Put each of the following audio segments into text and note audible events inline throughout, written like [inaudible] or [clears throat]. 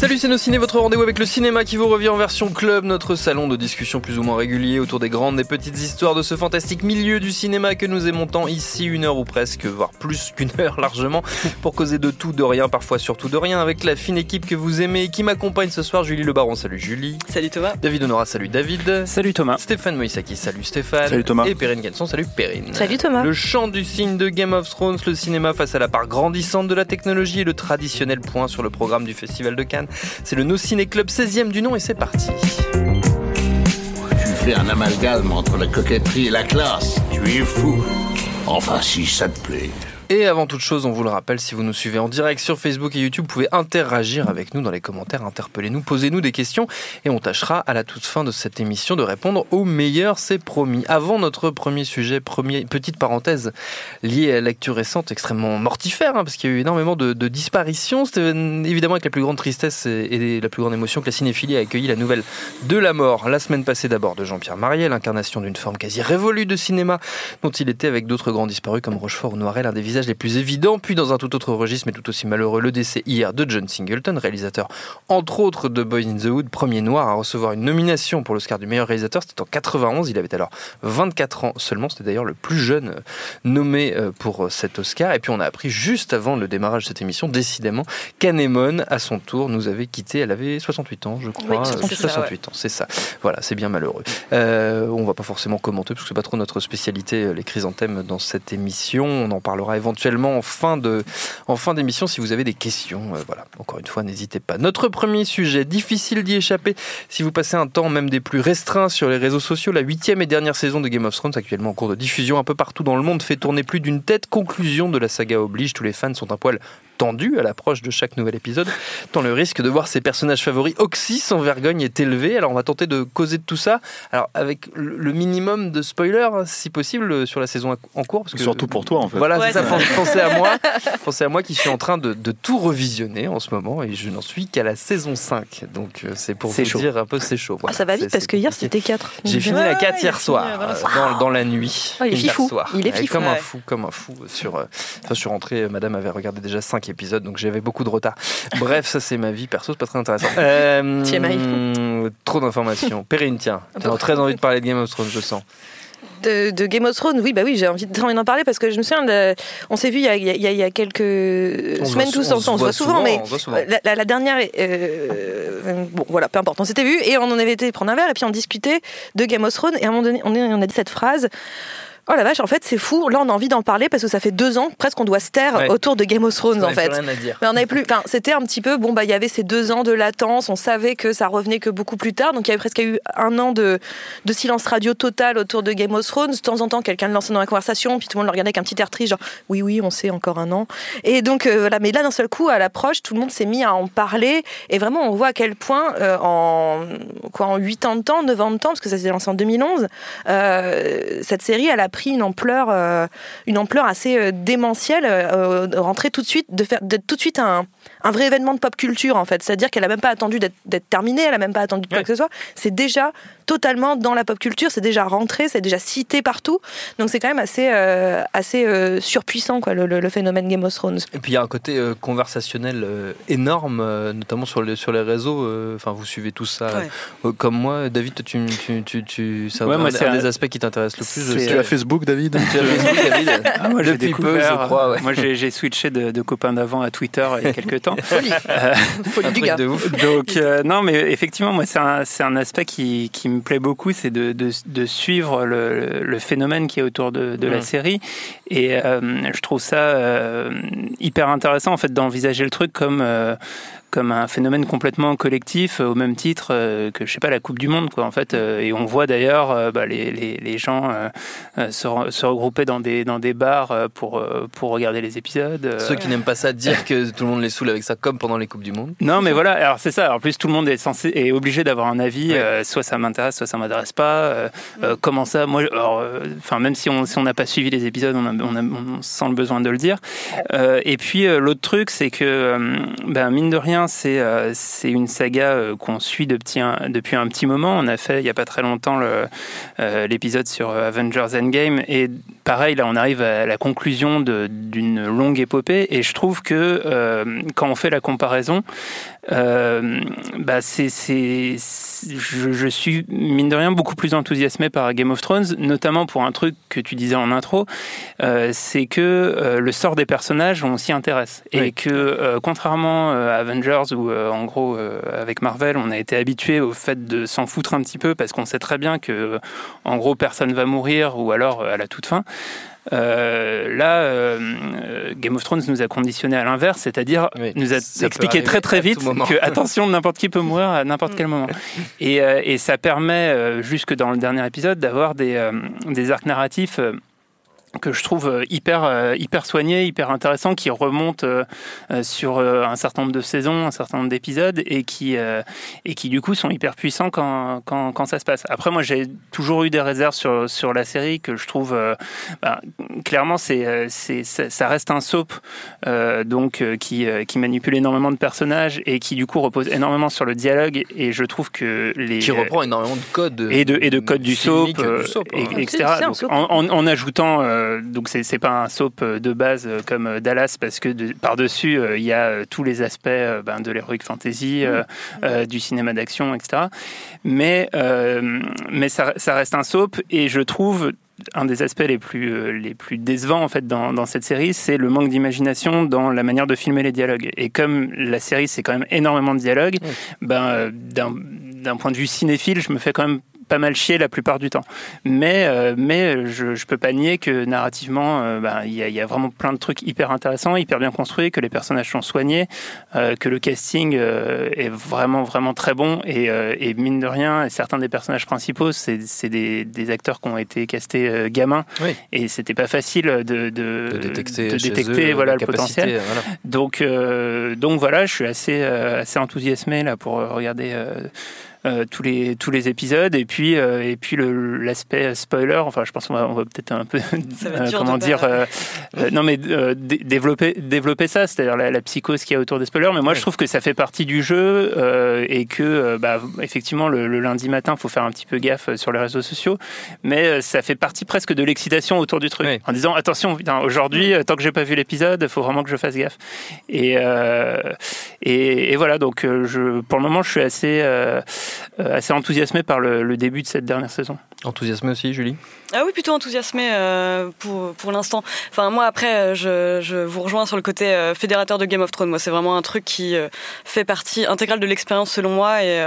Salut c'est nos ciné, votre rendez-vous avec le cinéma qui vous revient en version club, notre salon de discussion plus ou moins régulier autour des grandes et petites histoires de ce fantastique milieu du cinéma que nous aimons tant ici, une heure ou presque, voire plus qu'une heure largement, pour causer de tout, de rien, parfois surtout de rien, avec la fine équipe que vous aimez et qui m'accompagne ce soir, Julie Le Baron, salut Julie. Salut Thomas. David Honora, salut David. Salut Thomas. Stéphane Moïsaki, salut Stéphane. Salut Thomas. Et Perrine Ganson, salut Perrine. Salut Thomas. Le chant du signe de Game of Thrones, le cinéma face à la part grandissante de la technologie et le traditionnel point sur le programme du Festival de Cannes. C'est le No Ciné Club 16e du nom et c'est parti. Tu fais un amalgame entre la coquetterie et la classe? Tu es fou. Enfin, si ça te plaît. Et avant toute chose, on vous le rappelle, si vous nous suivez en direct sur Facebook et YouTube, vous pouvez interagir avec nous dans les commentaires, interpellez-nous, posez-nous des questions et on tâchera à la toute fin de cette émission de répondre au meilleur, c'est promis. Avant notre premier sujet, premier, petite parenthèse liée à l'actu récente extrêmement mortifère, hein, parce qu'il y a eu énormément de, disparitions. C'était évidemment avec la plus grande tristesse et, la plus grande émotion que la cinéphilie a accueilli la nouvelle de la mort la semaine passée d'abord de Jean-Pierre Mariel, l'incarnation d'une forme quasi révolue de cinéma dont il était avec d'autres grands disparus comme Rochefort ou Noiret, l'un des visages les plus évidents, puis dans un tout autre registre, mais tout aussi malheureux, le décès hier de John Singleton, réalisateur entre autres de Boys in the Wood, premier noir à recevoir une nomination pour l'Oscar du meilleur réalisateur, c'était en 91, il avait alors 24 ans seulement, c'était d'ailleurs le plus jeune nommé euh, pour cet Oscar, et puis on a appris juste avant le démarrage de cette émission, décidément, qu'Anemone, à son tour, nous avait quitté, elle avait 68 ans, je crois, Oui, 68, 68 ans, c'est ça, voilà, c'est bien malheureux. Euh, on va pas forcément commenter, parce que c'est pas trop notre spécialité, euh, les chrysanthèmes dans cette émission, on en parlera éventuellement en fin de en fin d'émission si vous avez des questions. Euh, voilà, encore une fois, n'hésitez pas. Notre premier sujet, difficile d'y échapper si vous passez un temps même des plus restreints sur les réseaux sociaux. La huitième et dernière saison de Game of Thrones, actuellement en cours de diffusion un peu partout dans le monde, fait tourner plus d'une tête. Conclusion de la saga oblige, tous les fans sont un poil tendus à l'approche de chaque nouvel épisode, tant le risque de voir ses personnages favoris oxy sans vergogne est élevé. Alors on va tenter de causer de tout ça, alors avec le minimum de spoilers, si possible, sur la saison en cours. Parce que, Surtout pour toi en fait. voilà, Ouais, c'est ça. [laughs] Pensez à moi. Pensez à moi qui suis en train de, de tout revisionner en ce moment et je n'en suis qu'à la saison 5. Donc euh, c'est pour vous chaud. dire un peu c'est chaud. Ah, ça va vite parce que hier c'était 4. J'ai fini la 4 hier soir, voilà. euh, dans, dans la nuit. Ah, il est fifou. soir. Il est Ouais, fifou, Comme un ouais. fou, comme un fou. Sur, euh, enfin, je suis rentré, euh, madame avait regardé déjà 5 épisodes, donc j'avais beaucoup de retard. Bref, ça c'est ma vie perso, c'est pas très intéressant. [laughs] Euh, TMI. trop d'informations. Perrine, tiens, [laughs] tu as très envie de parler de Game of Thrones, je sens. De, de Game of Thrones, oui, bah oui, j'ai envie de- envie d'en parler parce que je me souviens, de- on s'est vu il y a, il y a- il y a quelques semaines tous ensemble, on se voit souvent, souvent, mais on se voit souvent. la, la- la dernière, euh, bon voilà, peu importe, on s'était vu et on en avait été prendre un verre et puis on discutait de Game of Thrones et à un moment donné, on a dit cette phrase. Oh la vache, en fait, c'est fou. Là, on a envie d'en parler parce que ça fait deux ans presque qu'on doit se taire Ouais. autour de Game of Thrones, On en fait. Mais on avait plus. Enfin, c'était un petit peu. Bon, bah, il y avait ces deux ans de latence. On savait que ça revenait que beaucoup plus tard. Donc, il y avait presque eu un an de, de silence radio total autour de Game of Thrones. De temps en temps, quelqu'un le lançait dans la conversation, puis tout le monde le regardait avec un petit air triste, genre oui, oui, on sait encore un an. Et donc, euh, voilà. Mais là, d'un seul coup, à l'approche, tout le monde s'est mis à en parler. Et vraiment, on voit à quel point, euh, en quoi, en 8 ans de temps, 9 ans de temps, parce que ça s'est lancé en 2011, euh, cette série, elle a pris une ampleur, euh, une ampleur assez euh, démentielle, euh, de rentrer tout de suite, de faire d'être tout de suite un, un vrai événement de pop culture en fait. C'est-à-dire qu'elle a même pas attendu d'être terminée, elle a même pas attendu de quoi Ouais. que ce soit. C'est déjà totalement dans la pop culture, c'est déjà rentré, c'est déjà cité partout. Donc c'est quand même assez, euh, assez euh, surpuissant quoi, le, le- le phénomène Game of Thrones. Et puis il y a un côté euh, conversationnel euh, énorme, euh, notamment sur les, sur les réseaux. euh, Enfin, vous suivez tout ça Ouais. euh, comme moi. David, tu, tu, tu, tu- c'est Ouais, un, moi, un c'est des aspects qui t'intéresse le plus. Tu as Facebook, David Tu as Facebook, David Ah, moi, j'ai Depuis peu, découvert, je crois. ouais. Moi, j'ai j'ai switché de, de copain d'avant à Twitter il y a [laughs] quelques temps. [laughs] Folie, Euh, folie du gars. de ouf. Donc, euh, non, mais effectivement, moi, c'est un, aspect qui, qui me plaît beaucoup, c'est de, de, de suivre le, le phénomène qui est autour de, de Mm. la série. Et euh, je trouve ça euh, hyper intéressant, en fait, d'envisager le truc comme. Comme un phénomène complètement collectif, euh, au même titre euh, que, je sais pas, la Coupe du Monde, quoi, en fait. euh, et on voit d'ailleurs bah, les, les, les gens euh, se, re- se regrouper dans des, dans des bars pour, pour regarder les épisodes. Ceux qui n'aiment pas ça dire que tout le monde les saoule avec ça, comme pendant les Coupes du Monde. Non, mais voilà. Alors c'est ça. En plus, tout le monde est censé est obligé d'avoir un avis. Ouais. euh, soit ça m'intéresse, soit ça m'intéresse pas. euh, euh, comment ça Moi, euh, enfin, même si on si on n'a pas suivi les épisodes, on, a, on, a- on sent le besoin de le dire. Euh, et puis l'autre truc, c'est que, ben mine de rien, rien, c'est une saga qu'on suit depuis un, depuis un petit moment. On a fait il n'y a pas très longtemps l'épisode sur Avengers Endgame et pareil, là on arrive à la conclusion d'une longue épopée et je trouve que quand on fait la comparaison, euh, bah c'est, je, je, suis mine de rien beaucoup plus enthousiasmé par Game of Thrones, notamment pour un truc que tu disais en intro, euh, c'est que euh, le sort des personnages on s'y intéresse et que contrairement à Avengers où en gros avec Marvel on a été habitué au fait de s'en foutre un petit peu parce qu'on sait très bien que en gros personne va mourir ou alors à la toute fin. Euh, là, euh, Game of Thrones nous a conditionné à l'inverse, c'est-à-dire nous a expliqué très très vite que [laughs] attention, n'importe qui peut mourir à n'importe quel moment. Et, euh, et ça permet, jusque dans le dernier épisode, d'avoir des, des arcs narratifs que je trouve euh, hyper euh, hyper soigné, hyper intéressant, qui remonte euh, sur un certain nombre de saisons, un certain nombre d'épisodes, et qui et qui du coup sont hyper puissants quand, quand, quand ça se passe. Après, moi, j'ai toujours eu des réserves sur sur la série que je trouve bah, clairement c'est c'est ça reste un soap donc qui qui manipule énormément de personnages et qui du coup repose énormément sur le dialogue et je trouve que les qui reprend énormément de codes et de et de codes du soap, et, hein. etc. en, en, en, ajoutant euh, donc c'est pas un soap euh, de base euh, comme Dallas parce que par-dessus il y a tous les aspects ben, de l'heroic fantasy, mmh. du cinéma d'action, etc. Mais, mais ça, ça, reste un soap et je trouve un des aspects les plus, les plus décevants en fait dans, dans cette série, c'est le manque d'imagination dans la manière de filmer les dialogues. Et comme la série c'est quand même énormément de dialogues, ben d'un point de vue cinéphile, je me fais quand même pas mal chier la plupart du temps. Mais, euh, mais je, je peux pas nier que narrativement, euh, bah, il y, a, y, a vraiment plein de trucs hyper intéressants, hyper bien construits, que les personnages sont soignés, euh, que le casting est vraiment, vraiment très bon. Et, et mine de rien, certains des personnages principaux, c'est des, des, acteurs qui ont été castés gamins. Et c'était pas facile de, de, de détecter, de détecter voilà, le potentiel. Donc, donc voilà, je suis assez, assez enthousiasmé là, pour regarder euh, tous les tous les épisodes. Et puis euh, et puis l'aspect spoiler enfin je pense qu'on va, on va peut-être un peu [laughs] euh, comment dire non mais développer développer ça c'est-à-dire la, psychose qu'il y a autour des spoilers. Mais moi je trouve que ça fait partie du jeu et que bah, effectivement le, lundi matin faut faire un petit peu gaffe sur les réseaux sociaux. Mais ça fait partie presque de l'excitation autour du truc. En disant attention aujourd'hui tant que j'ai pas vu l'épisode faut vraiment que je fasse gaffe. Et et, et, voilà donc je pour le moment je suis assez euh, assez enthousiasmé par le, début de cette dernière saison. Enthousiasmé aussi, Julie? Ah oui, plutôt enthousiasmé euh, pour, pour l'instant. Enfin, moi, après, je, je, vous rejoins sur le côté euh, fédérateur de Game of Thrones. Moi, c'est vraiment un truc qui fait partie intégrale de l'expérience, selon moi. Et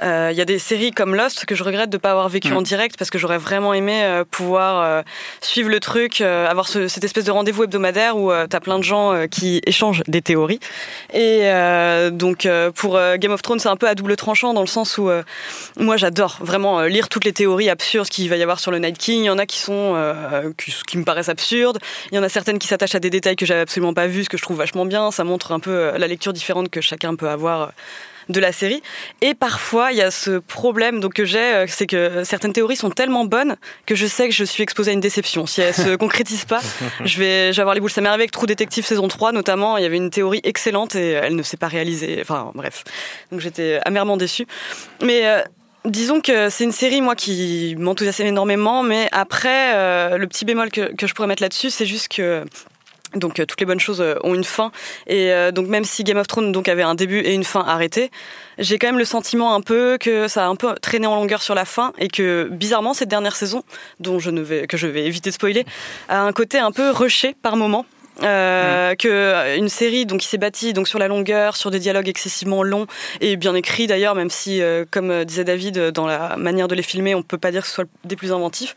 il y a des séries comme Lost que je regrette de ne pas avoir vécu mm. en direct parce que j'aurais vraiment aimé pouvoir suivre le truc, avoir ce, cette espèce de rendez-vous hebdomadaire où tu as plein de gens qui échangent des théories. Et donc, pour Game of Thrones, c'est un peu à double tranchant dans le sens où moi, j'adore vraiment lire toutes les théories absurdes qu'il va y avoir sur le Night King. Il y en a qui sont euh, qui, me paraissent absurdes. Il y en a certaines qui s'attachent à des détails que j'avais absolument pas vus, ce que je trouve vachement bien. Ça montre un peu euh, la lecture différente que chacun peut avoir euh, de la série. Et parfois, il y a ce problème donc que j'ai, c'est que certaines théories sont tellement bonnes que je sais que je suis exposée à une déception. Si elles se [laughs] concrétisent pas, je vais, je vais avoir les boules. Ça m'est arrivé avec True Detective saison 3 notamment. Il y avait une théorie excellente et elle ne s'est pas réalisée. Enfin, bref. Donc j'étais amèrement déçue. Mais Disons que c'est une série, moi, qui m'enthousiasme énormément, mais après, euh, le petit bémol que, je pourrais mettre là-dessus, c'est juste que donc euh, toutes les bonnes choses euh, ont une fin. Et donc même si Game of Thrones donc avait un début et une fin arrêtée, j'ai quand même le sentiment un peu que ça a un peu traîné en longueur sur la fin et que bizarrement cette dernière saison dont je ne vais que je vais éviter de spoiler a un côté un peu rushé par moment euh, que euh, une série donc qui s'est bâtie donc sur la longueur, sur des dialogues excessivement longs et bien écrits d'ailleurs, même si euh, comme disait David dans la manière de les filmer, on peut pas dire que ce soit des plus inventifs.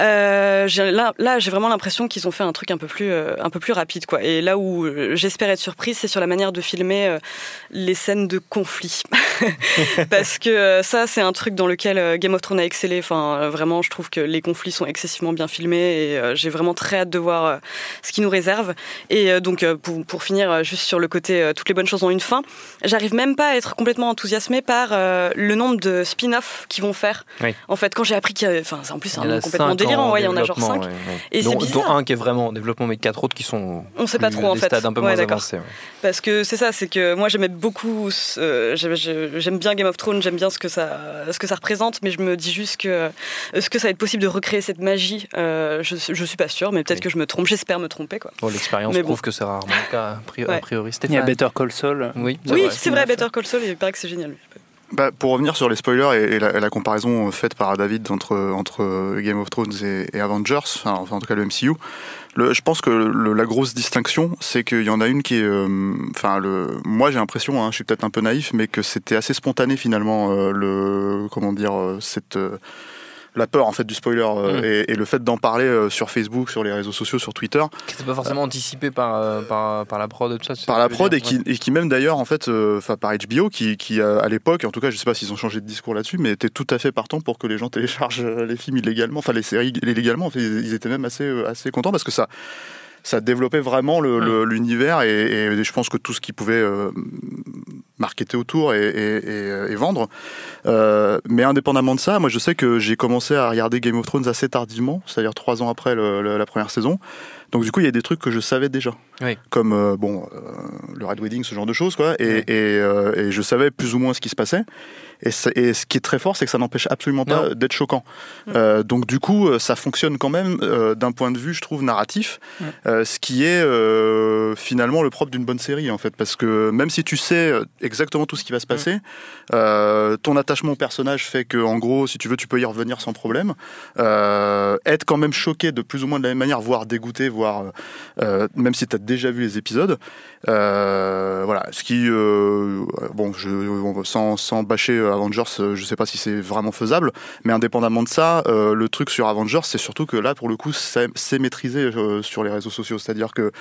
Euh, là, là j'ai vraiment l'impression qu'ils ont fait un truc un peu plus, euh, un peu plus rapide, quoi. Et là où euh, j'espère être surprise, c'est sur la manière de filmer euh, les scènes de conflit, [laughs] parce que ça, c'est un truc dans lequel Game of Thrones a excellé. Enfin, vraiment, je trouve que les conflits sont excessivement bien filmés et j'ai vraiment très hâte de voir ce qui nous réserve. Et donc, pour, pour, finir, juste sur le côté, toutes les bonnes choses ont une fin. J'arrive même pas à être complètement enthousiasmée par le nombre de spin-offs qu'ils vont faire. En fait, quand j'ai appris qu'il y avait, enfin, en plus, c'est un nom complètement délirant. en Ouais, il y en a genre développement, 5. ouais, ouais. Et dont, un qui est vraiment en développement, mais quatre autres qui sont. On sait pas trop, en fait. stades un peu Ouais, moins d'accord. avancés. ouais. Parce que c'est ça, c'est que moi j'aimais beaucoup, euh, j'aime- bien Game of Thrones, j'aime bien ce que ça, ce que ça représente, mais je me dis juste que euh, est-ce que ça va être possible de recréer cette magie? Euh, je, je suis pas sûre, mais peut-être Oui. que je me trompe, j'espère me tromper quoi. Bon, l'expérience Mais bon. prouve que c'est rarement le cas, a priori. Il y a. Better Call Saul. Oui, oui, c'est vrai. Better Call Saul, il paraît que c'est génial. Bah, pour revenir sur les spoilers et, la, comparaison faite par David entre, Game of Thrones et, Avengers, enfin, en tout cas le MCU, je pense que la grosse distinction, c'est qu'il y en a une qui est, euh, enfin, le, moi j'ai l'impression, hein, je suis peut-être un peu naïf, mais que c'était assez spontané finalement euh, le, comment dire, euh, cette euh, la peur en fait du spoiler euh, Mm. et, et le fait d'en parler euh, sur Facebook, sur les réseaux sociaux, sur Twitter, Qui n'était pas forcément anticipé par, euh, par, par la prod et tout ça. c'est par la prod et qui, et qui même d'ailleurs en fait euh, enfin par HBO qui, qui à l'époque en tout cas je sais pas s'ils ont changé de discours là-dessus mais était tout à fait partant pour que les gens téléchargent les films illégalement enfin les séries illégalement En fait, ils, ils étaient même assez euh, assez contents parce que ça ça développait vraiment le- le- l'univers et, et je pense que tout ce qui pouvait euh, marketer autour et, et- et- et vendre. Euh, mais indépendamment de ça, moi je sais que j'ai commencé à regarder Game of Thrones assez tardivement, c'est-à-dire trois ans après le- le- la première saison. Donc du coup, il y a des trucs que je savais déjà, Oui. comme euh, bon euh, le Red Wedding, ce genre de choses, quoi. Et, Ouais. et, euh, et je savais plus ou moins ce qui se passait. Et, ça- et ce qui est très fort, c'est que ça n'empêche absolument pas Non. d'être choquant. Mm. Euh, donc du coup, ça fonctionne quand même euh, d'un point de vue, je trouve, narratif, Mm. euh, ce qui est euh, finalement le propre d'une bonne série, en fait, parce que même si tu sais exactement tout ce qui va se passer, euh, ton attachement au personnage fait que, en gros, si tu veux, tu peux y revenir sans problème. Euh, être quand même choqué de plus ou moins de la même manière, voire dégoûté, voire euh, même si tu as déjà vu les épisodes. Euh, voilà, ce qui, euh, bon, je, sans, sans bâcher euh, Avengers, euh, je sais pas si c'est vraiment faisable, mais indépendamment de ça, euh, le truc sur Avengers, c'est surtout que là, pour le coup, c'est maîtrisé euh, sur les réseaux sociaux. C'est-à-dire que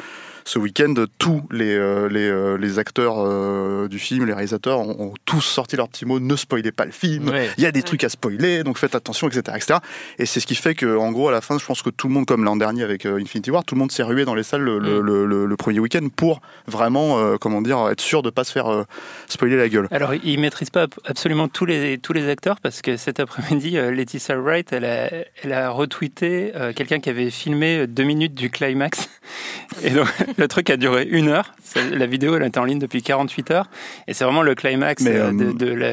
ce week-end, tous les, euh, les, euh, les acteurs euh, du film, les réalisateurs, ont, ont tous sorti leur petit mot ne spoilez pas le film. Ouais. Il y a des trucs à spoiler, donc faites attention, etc., etc. Et c'est ce qui fait que, en gros, à la fin, je pense que tout le monde, comme l'an dernier avec euh, Infinity War, tout le monde s'est rué dans les salles le, le- Mm. le- le- le premier week-end pour vraiment, euh, comment dire, être sûr de pas se faire euh, spoiler la gueule. Alors, ils maîtrisent pas absolument tous les, tous les acteurs parce que cet après-midi, euh, Laetitia Wright, elle a, elle a retweeté euh, quelqu'un qui avait filmé deux minutes du climax. [laughs] Et donc, [laughs] le truc a duré une heure. La vidéo, elle était en ligne depuis 48 heures. Et c'est vraiment le climax Mais, euh, de, euh, de la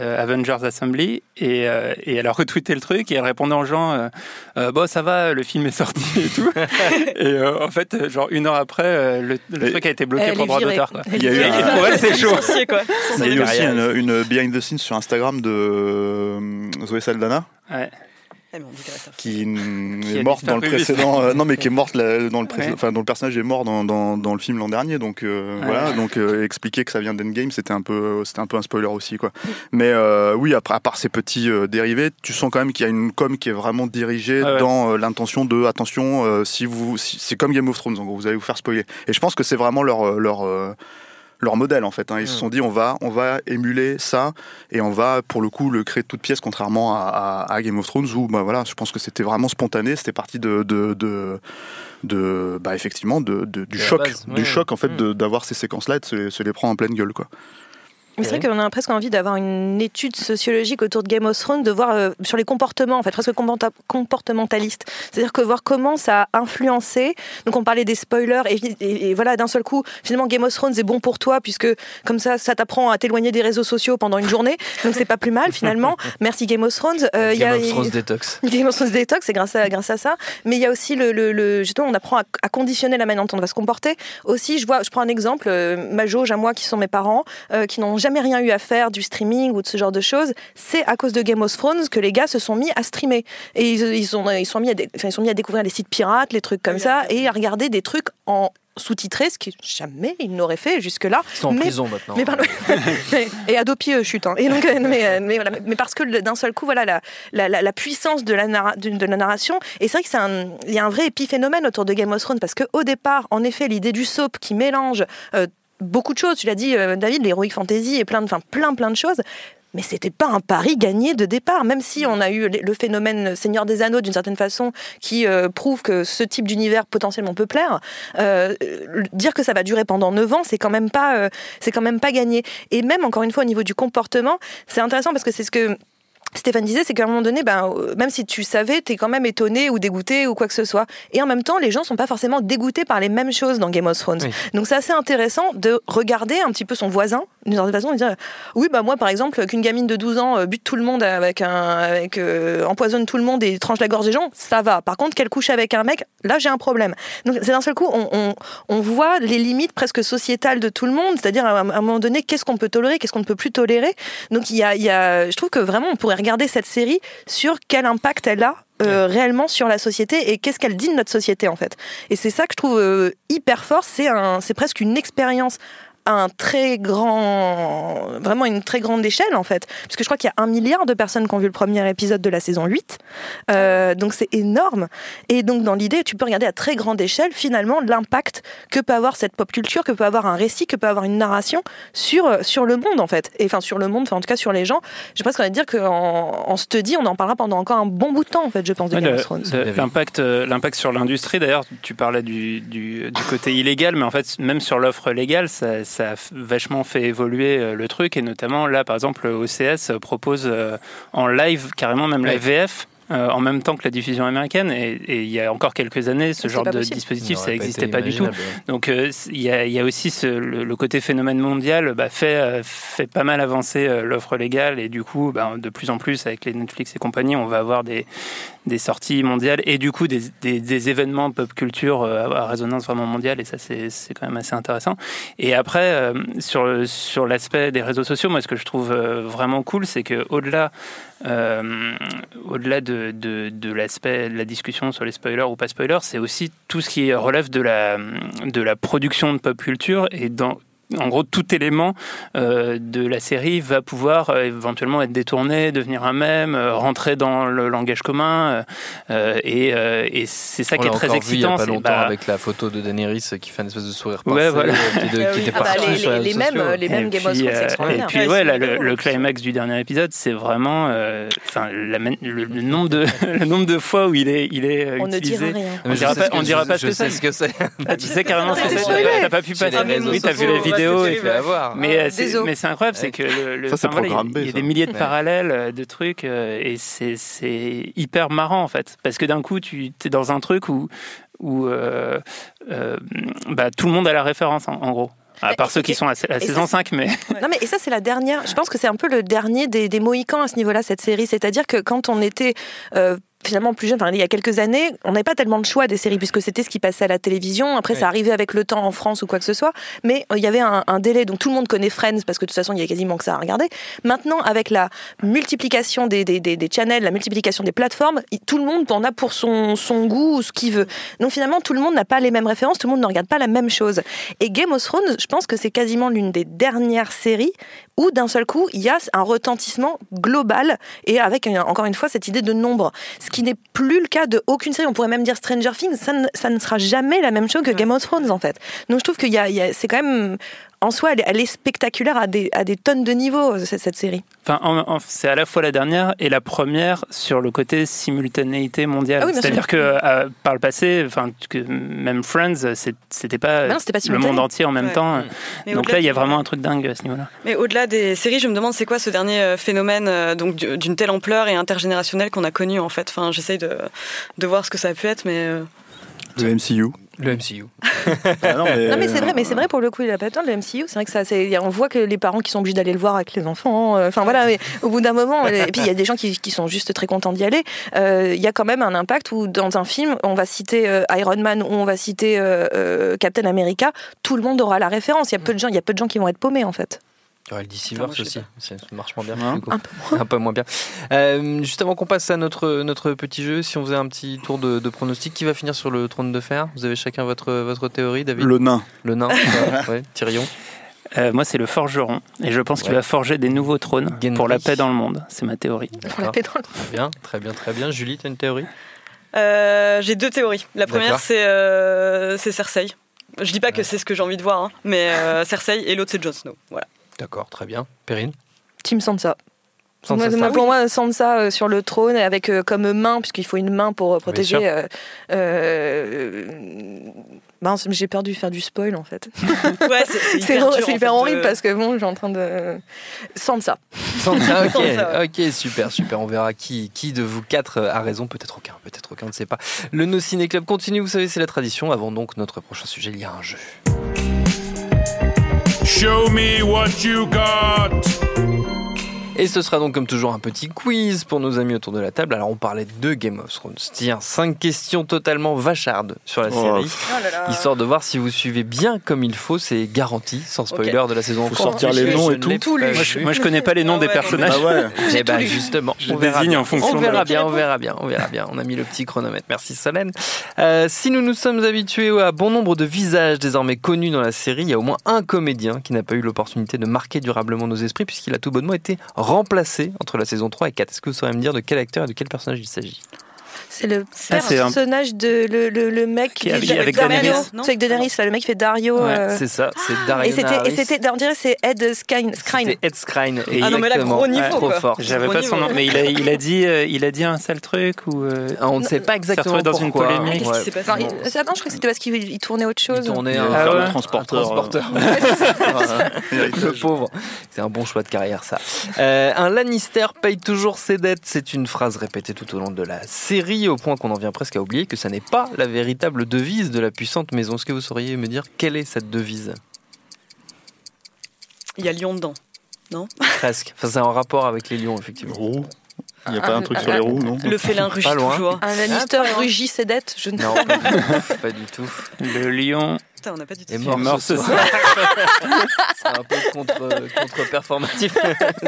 euh, Avengers Assembly. Et, euh, et elle a retweeté le truc et elle répondait aux gens euh, Euh, Bon, ça va, le film est sorti [laughs] et tout. et euh, en fait, genre une heure après, le, truc a été bloqué pour droit d'auteur. Il y a eu un- pour elle, c'est chaud. Quoi. Il y a eu [laughs] aussi une, une behind the scenes sur Instagram de Zoé Saldana Ouais. Eh, qui, [laughs] Qui est morte dans le précédent euh, non mais qui est morte dans le précédent Ouais. enfin dont le personnage est mort dans, dans, dans le film l'an dernier donc euh, Ouais. voilà donc euh, expliquer que ça vient d'Endgame c'était un peu c'était un peu un spoiler aussi quoi mais euh, oui après à part ces petits euh, dérivés tu sens quand même qu'il y a une com qui est vraiment dirigée ouais. dans euh, l'intention de attention euh, si vous si- c'est comme Game of Thrones en gros vous allez vous faire spoiler et je pense que c'est vraiment leur leur euh, leur modèle en fait. hein. Ils se sont dit on va on va émuler ça et on va pour le coup le créer de toutes pièces contrairement à, à- à Game of Thrones où bah voilà je pense que c'était vraiment spontané c'était parti de de, de de bah effectivement de, du choc base, du ouais. choc en fait Mm. d'avoir ces séquences là et de se, les- se les prendre en pleine gueule quoi c'est vrai qu'on a presque envie d'avoir une étude sociologique autour de Game of Thrones, de voir euh, sur les comportements, en fait, presque comportementaliste. C'est-à-dire que voir comment ça a influencé. Donc on parlait des spoilers et, et- et voilà, d'un seul coup, finalement Game of Thrones est bon pour toi puisque comme ça, ça t'apprend à t'éloigner des réseaux sociaux pendant une journée. Donc c'est pas plus mal finalement. [laughs] Merci Game of Thrones. Euh, y Game a- of Thrones Detox. [laughs] Game of Thrones Detox, c'est grâce à, grâce à ça. Mais il y a aussi le, le, le- justement, on apprend à, à conditionner la manière dont on va se comporter. Aussi, je vois, je prends un exemple, euh, ma jauge à moi, qui sont mes parents, qui n'ont jamais rien eu à faire du streaming ou de ce genre de choses. C'est à cause de Game of Thrones que les gars se sont mis à streamer. Et ils, ils sont, ils sont mis à, dé- enfin, ils sont mis à découvrir les sites pirates, les trucs comme ça, et à regarder des trucs en sous-titré, ce qui jamais ils n'auraient fait jusque-là. Ils sont en Mais- prison maintenant. mais pardon. [laughs] [laughs] et Adopi chute. hein. Et donc, euh, mais, euh, mais, voilà. mais parce que d'un seul coup, voilà la, la, la- la puissance de la, narra- de, de la narration. Et c'est vrai que c'est un, il y a un vrai épiphénomène autour de Game of Thrones parce que au départ, en effet, l'idée du soap qui mélange euh, beaucoup de choses. Tu l'as dit, euh, David, l'heroic fantasy et plein de, plein, plein de choses. Mais c'était pas un pari gagné de départ, même si on a eu le phénomène Seigneur des Anneaux d'une certaine façon qui euh, prouve que ce type d'univers potentiellement peut plaire. Euh, dire que ça va durer pendant 9 ans, c'est quand même pas, c'est quand même pas gagné. Et même encore une fois au niveau du comportement, c'est intéressant parce que c'est ce que Stéphane disait, c'est qu'à un moment donné, ben, euh, même si tu savais, t'es quand même étonné ou dégoûté ou quoi que ce soit. Et en même temps, les gens sont pas forcément dégoûtés par les mêmes choses dans Game of Thrones. Oui. Donc c'est assez intéressant de regarder un petit peu son voisin d'une certaine façon et dire, oui, bah moi par exemple, qu'une gamine de 12 ans euh, bute tout le monde avec un, avec euh, empoisonne tout le monde et tranche la gorge des gens, ça va. Par contre, qu'elle couche avec un mec, là j'ai un problème. Donc c'est d'un seul coup, on, on, on voit les limites presque sociétales de tout le monde, c'est-à-dire à un, à un moment donné, qu'est-ce qu'on peut tolérer, qu'est-ce qu'on ne peut plus tolérer? Donc il y a, il y a, je trouve que vraiment on pourrait regarder cette série sur quel impact elle a euh, réellement sur la société et qu'est-ce qu'elle dit de notre société en fait. Et c'est ça que je trouve euh, hyper fort, c'est un, c'est presque une expérience à un très grand, vraiment une très grande échelle en fait, parce que je crois qu'il y a un milliard de personnes qui ont vu le premier épisode de la saison 8, Euh, donc c'est énorme. Et donc dans l'idée, tu peux regarder à très grande échelle finalement l'impact que peut avoir cette pop culture, que peut avoir un récit, que peut avoir une narration sur sur le monde en fait, et enfin sur le monde, enfin en tout cas sur les gens. J'ai presque envie de dire qu'en en study, on en parlera pendant encore un bon bout de temps en fait, je pense de Ouais, Game le- of Thrones. le- L'impact, euh, l'impact sur l'industrie, d'ailleurs, tu parlais du, du, du côté illégal, mais en fait, même sur l'offre légale, ça, ça a f- vachement fait évoluer euh, le truc. Et notamment, là, par exemple, OCS propose euh, en live, carrément même la. VF. euh, en même temps que la diffusion américaine et, et il y a encore quelques années ce C'est genre de dispositif Ça ça n'existait pas du tout donc euh, il y, a, il y a aussi ce- le, le côté phénomène mondial bah, fait, euh, fait pas mal avancer euh, l'offre légale et du coup bah, de plus en plus avec les Netflix et compagnie on va avoir des, des sorties mondiales et du coup des, des, événements pop culture euh, à résonance vraiment mondiale et ça c'est quand même assez intéressant. Et après euh, sur, sur l'aspect des réseaux sociaux moi ce que je trouve euh, vraiment cool c'est que au-delà au-delà de, de, de l'aspect de la discussion sur les spoilers ou pas spoilers, c'est aussi tout ce qui relève de la, de la production de pop culture et dans en gros, tout élément euh, de la série va pouvoir euh, éventuellement être détourné, devenir un mème, euh, rentrer dans le langage commun, euh, et, euh, et c'est ça On qui est très vu il y a excitant. pas longtemps bah, avec la photo de Daenerys qui fait une espèce de sourire Ouais, parfait, voilà. euh, qui, de- Ah qui oui. était Ah bah, partout les, sur les, les mêmes, les mêmes et Game of puis, Thrones, c'est euh, extraordinaire. Et puis Ouais, ouais, là, le, ouais. climax du dernier épisode, c'est vraiment, enfin, le, le nombre de [laughs] le nombre de fois où il est, il est On ne utilisé. dira rien. On je dira pas- ce que- c'est. ce que c'est. Ah, tu sais [laughs] carrément ce que c'est. T'as pas pu passer. Oui, t'as vu la vidéo. Ouais, et- c'est fait avoir. Mais, Ah, euh, c'est- mais c'est incroyable, c'est que le, le- Ça, voilà, il y a- il y a B, des milliers de Ouais. parallèles euh, de trucs euh, et c'est c'est hyper marrant en fait parce que d'un coup tu es dans un truc où où euh, euh, bah, tout le monde a la référence en, en gros. À part Et- ceux qui et- sont à, la- saison c'est- 5, mais [laughs] Non mais et ça c'est la dernière. Je pense que c'est un peu le dernier des, des Mohicans à ce niveau-là cette série. C'est-à-dire que quand on était euh, finalement plus jeune, enfin, il y a quelques années, on n'avait pas tellement de choix des séries puisque c'était ce qui passait à la télévision. Après Oui. ça arrivait avec le temps en France ou quoi que ce soit. Mais euh, il y avait un, un délai. Donc tout le monde connaît Friends parce que de toute façon il y a quasiment que ça à regarder. Maintenant avec la multiplication des, des, des, des channels, la multiplication des plateformes, tout le monde en a pour son, son goût ou ce qu'il veut. Donc finalement tout le monde n'a pas les mêmes références, tout le monde ne regarde pas la même chose. Et Game of Thrones, je pense que c'est quasiment l'une des dernières séries où d'un seul coup, il y a un retentissement global et avec, euh, encore une fois, cette idée de nombre. Ce qui n'est plus le cas de aucune série. On pourrait même dire Stranger Things, ça ne, ça ne sera jamais la même chose que Game of Thrones, en fait. Donc je trouve a- c'est quand même, en soi, elle, est- elle est spectaculaire à des, à des tonnes de niveaux, cette, cette série. Enfin, en- en- c'est à la fois la dernière et la première sur le côté simultanéité mondiale. Ah oui, C'est-à-dire que euh, par le passé, enfin, que même Friends, c'était pas, non, pas le monde entier en même Ouais. temps. Mais Donc là, il y a vraiment un truc dingue à ce niveau-là. Mais au-delà des séries, je me demande c'est quoi ce dernier euh, phénomène euh, donc du- d'une telle ampleur et intergénérationnelle qu'on a connu en fait? Enfin, j'essaye de, de voir ce que ça a pu être, mais euh, Le MCU. Le MCU. Ah non, mais, [laughs] Non mais c'est vrai, mais c'est vrai pour le coup, il a pas tant le MCU. C'est vrai que ça, c'est, on voit que les parents qui sont obligés d'aller le voir avec les enfants. euh, Enfin voilà, mais au bout d'un moment, et puis il y a des gens qui, qui sont juste très contents d'y aller. euh, Il y a quand même un impact où dans un film, on va citer euh, Iron Man ou on va citer euh, euh, Captain America, tout le monde aura la référence. Il y a peu de gens, il y a peu de gens qui vont être paumés en fait. Aurait le sais aussi, Ça- marche moins bien. Hein du coup. Un peu [laughs] Un peu moins bien. Euh, juste avant qu'on passe à notre, notre petit jeu, si on faisait un petit tour de, de pronostic, qui va finir sur le trône de fer? Vous avez chacun votre, votre théorie, David? Le nain. Le nain [laughs] ouais, ouais, Tyrion Euh, moi, c'est le forgeron. Et je pense qu'il Ouais. va forger des nouveaux trônes Gendry. pour la paix dans le monde. C'est ma théorie. Pour la paix dans le- Très bien, très bien, très bien. Julie, tu as une théorie? Euh, j'ai deux théories. La première c'est euh, Cersei. Je dis pas que c'est ce que j'ai envie de voir, hein, mais euh, Cersei et l'autre c'est Jon Snow. Voilà. D'accord, très bien. Perrine Team Sansa. Sansa Moi, pour moi, Sansa euh, sur le trône avec euh, comme main, puisqu'il faut une main pour euh, protéger. sûr. euh, c'est- j'ai peur de faire du spoil en fait. [laughs] Ouais, c'est hyper, dur, en hyper fait, horrible de- parce que bon, j'ai en train de. Sans ça. Sans ça, [laughs] ok, ok, super, super. On verra qui, qui de vous quatre a raison. Peut-être aucun, peut-être aucun, on ne sait pas. Le No Ciné Club continue, vous savez, c'est la tradition. Avant donc notre prochain sujet, il y a un jeu. Show me what you got. Et ce sera donc comme toujours un petit quiz pour nos amis autour de la table. Alors on parlait de Game of Thrones. Tiens, cinq questions totalement vachardes sur la Oh, série. Oh là là. Histoire de voir si vous suivez bien comme il faut, c'est garanti, sans spoiler de la saison. Faut sortir les noms et tout. Moi, je, moi, je connais pas les noms Ah des personnages. Bah ouais. Ben justement, Je on verra désigne bien. en fonction On de verra bien, on verra bien, on verra bien. On a mis le petit chronomètre. Merci Solène. Euh, si nous nous sommes habitués à bon nombre de visages désormais connus dans la série, il y a au moins un comédien qui n'a pas eu l'opportunité de marquer durablement nos esprits puisqu'il a tout bonnement été remplacé entre la saison 3 et 4. Est-ce que vous saurez me dire de quel acteur et de quel personnage il s'agit? C'est le Ah, c'est un- personnage de le, le, le mec Qui est avec- Dario. avec Dario. Daenerys, C'est avec Daenerys, là, le mec qui fait Dario. Ouais, euh, C'est ça, c'est Darius c'était, et c'était, on dirait que c'est Ed Skine. Skrine. C'était Ed Skrein. Ah non, mais là, gros niveau, trop quoi. fort. J'avais pas son nom, mais il a, il a dit, euh, il a dit un sale truc ou. euh, Ah, On ne sait pas exactement dans une polémique. Qu'est-ce qui s'est passé Non, ah, je crois que c'était parce qu'il il tournait autre Il chose. tournait Il Ah transporteur. un transporteur. [laughs] le pauvre. C'est un bon choix de carrière, ça. Un Lannister paye toujours ses dettes. C'est une phrase répétée tout au long de la série, au point qu'on en vient presque à oublier que ça n'est pas la véritable devise de la puissante maison. Est-ce que vous sauriez me dire quelle est cette devise? Il y a Lyon dedans. Presque. Enfin, c'est en rapport avec les lions, effectivement. Roues. Il n'y a pas un truc sur les roues, non? Le félin rugit Pas loin. toujours. Un Lannister rugit ses dettes. Je ne Non, pas du tout. Pas du tout. Le lion Putain, on n'a pas du tout. est mort, mort ce soir. [laughs] c'est un peu contre, contre-performatif.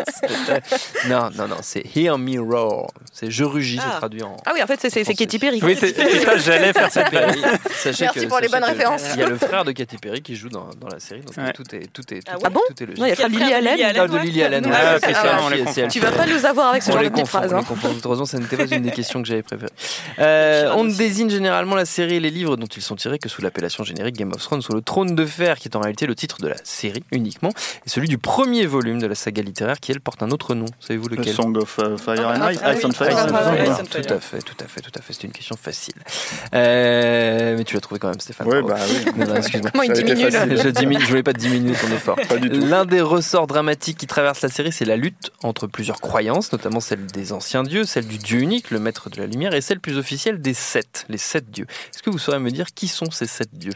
C'est- [laughs] [laughs] non, non, non, c'est Hear Me Roar. C'est Je rugis, c'est Ah. traduit en. Ah oui, en fait, c'est, c'est, c'est Katy Perry. Oui, c'est c'est ça, j'allais faire cette Perry. Sachez Merci que- pour les bonnes références. Il y a le frère de Katy Perry qui joue dans, dans la série, donc Ouais. tout est tout est tout, Ah bon tout est logique. Non, il y a frère de Lily Allen. De Lily Allen. Ah, c'est c'est c'est. Tu vas pas nous avoir avec ce genre de petites phrases. on. Heureusement, ça n'était pas une des questions que j'avais préférées. Euh, on désigne généralement la série et les livres dont ils sont tirés que sous l'appellation générique Game of Thrones, sous le trône de fer, qui est en réalité le titre de la série uniquement, et celui du premier volume de la saga littéraire, qui elle porte un autre nom. Savez-vous Le lequel Song of uh, Fire and Ah, Ice, ah Ice oui. and Fire. Ice and Ice and Fire, Fire. Ice and Fire. Tout à fait, tout à fait, tout à fait. C'est une question facile. Euh, mais tu l'as trouvé quand même, Stéphane. Bravo. bah oui. Non, non, excuse-moi. Comment il diminue là. Je, diminue- je voulais pas diminuer ton effort. Pas du tout. L'un des ressorts dramatiques qui traverse la série, c'est la lutte entre plusieurs croyances, notamment celle des anciens dieux, celle du dieu unique, le maître de la lumière, et celle plus officielle des sept, les sept dieux. Est-ce que vous saurez me dire qui sont ces sept dieux?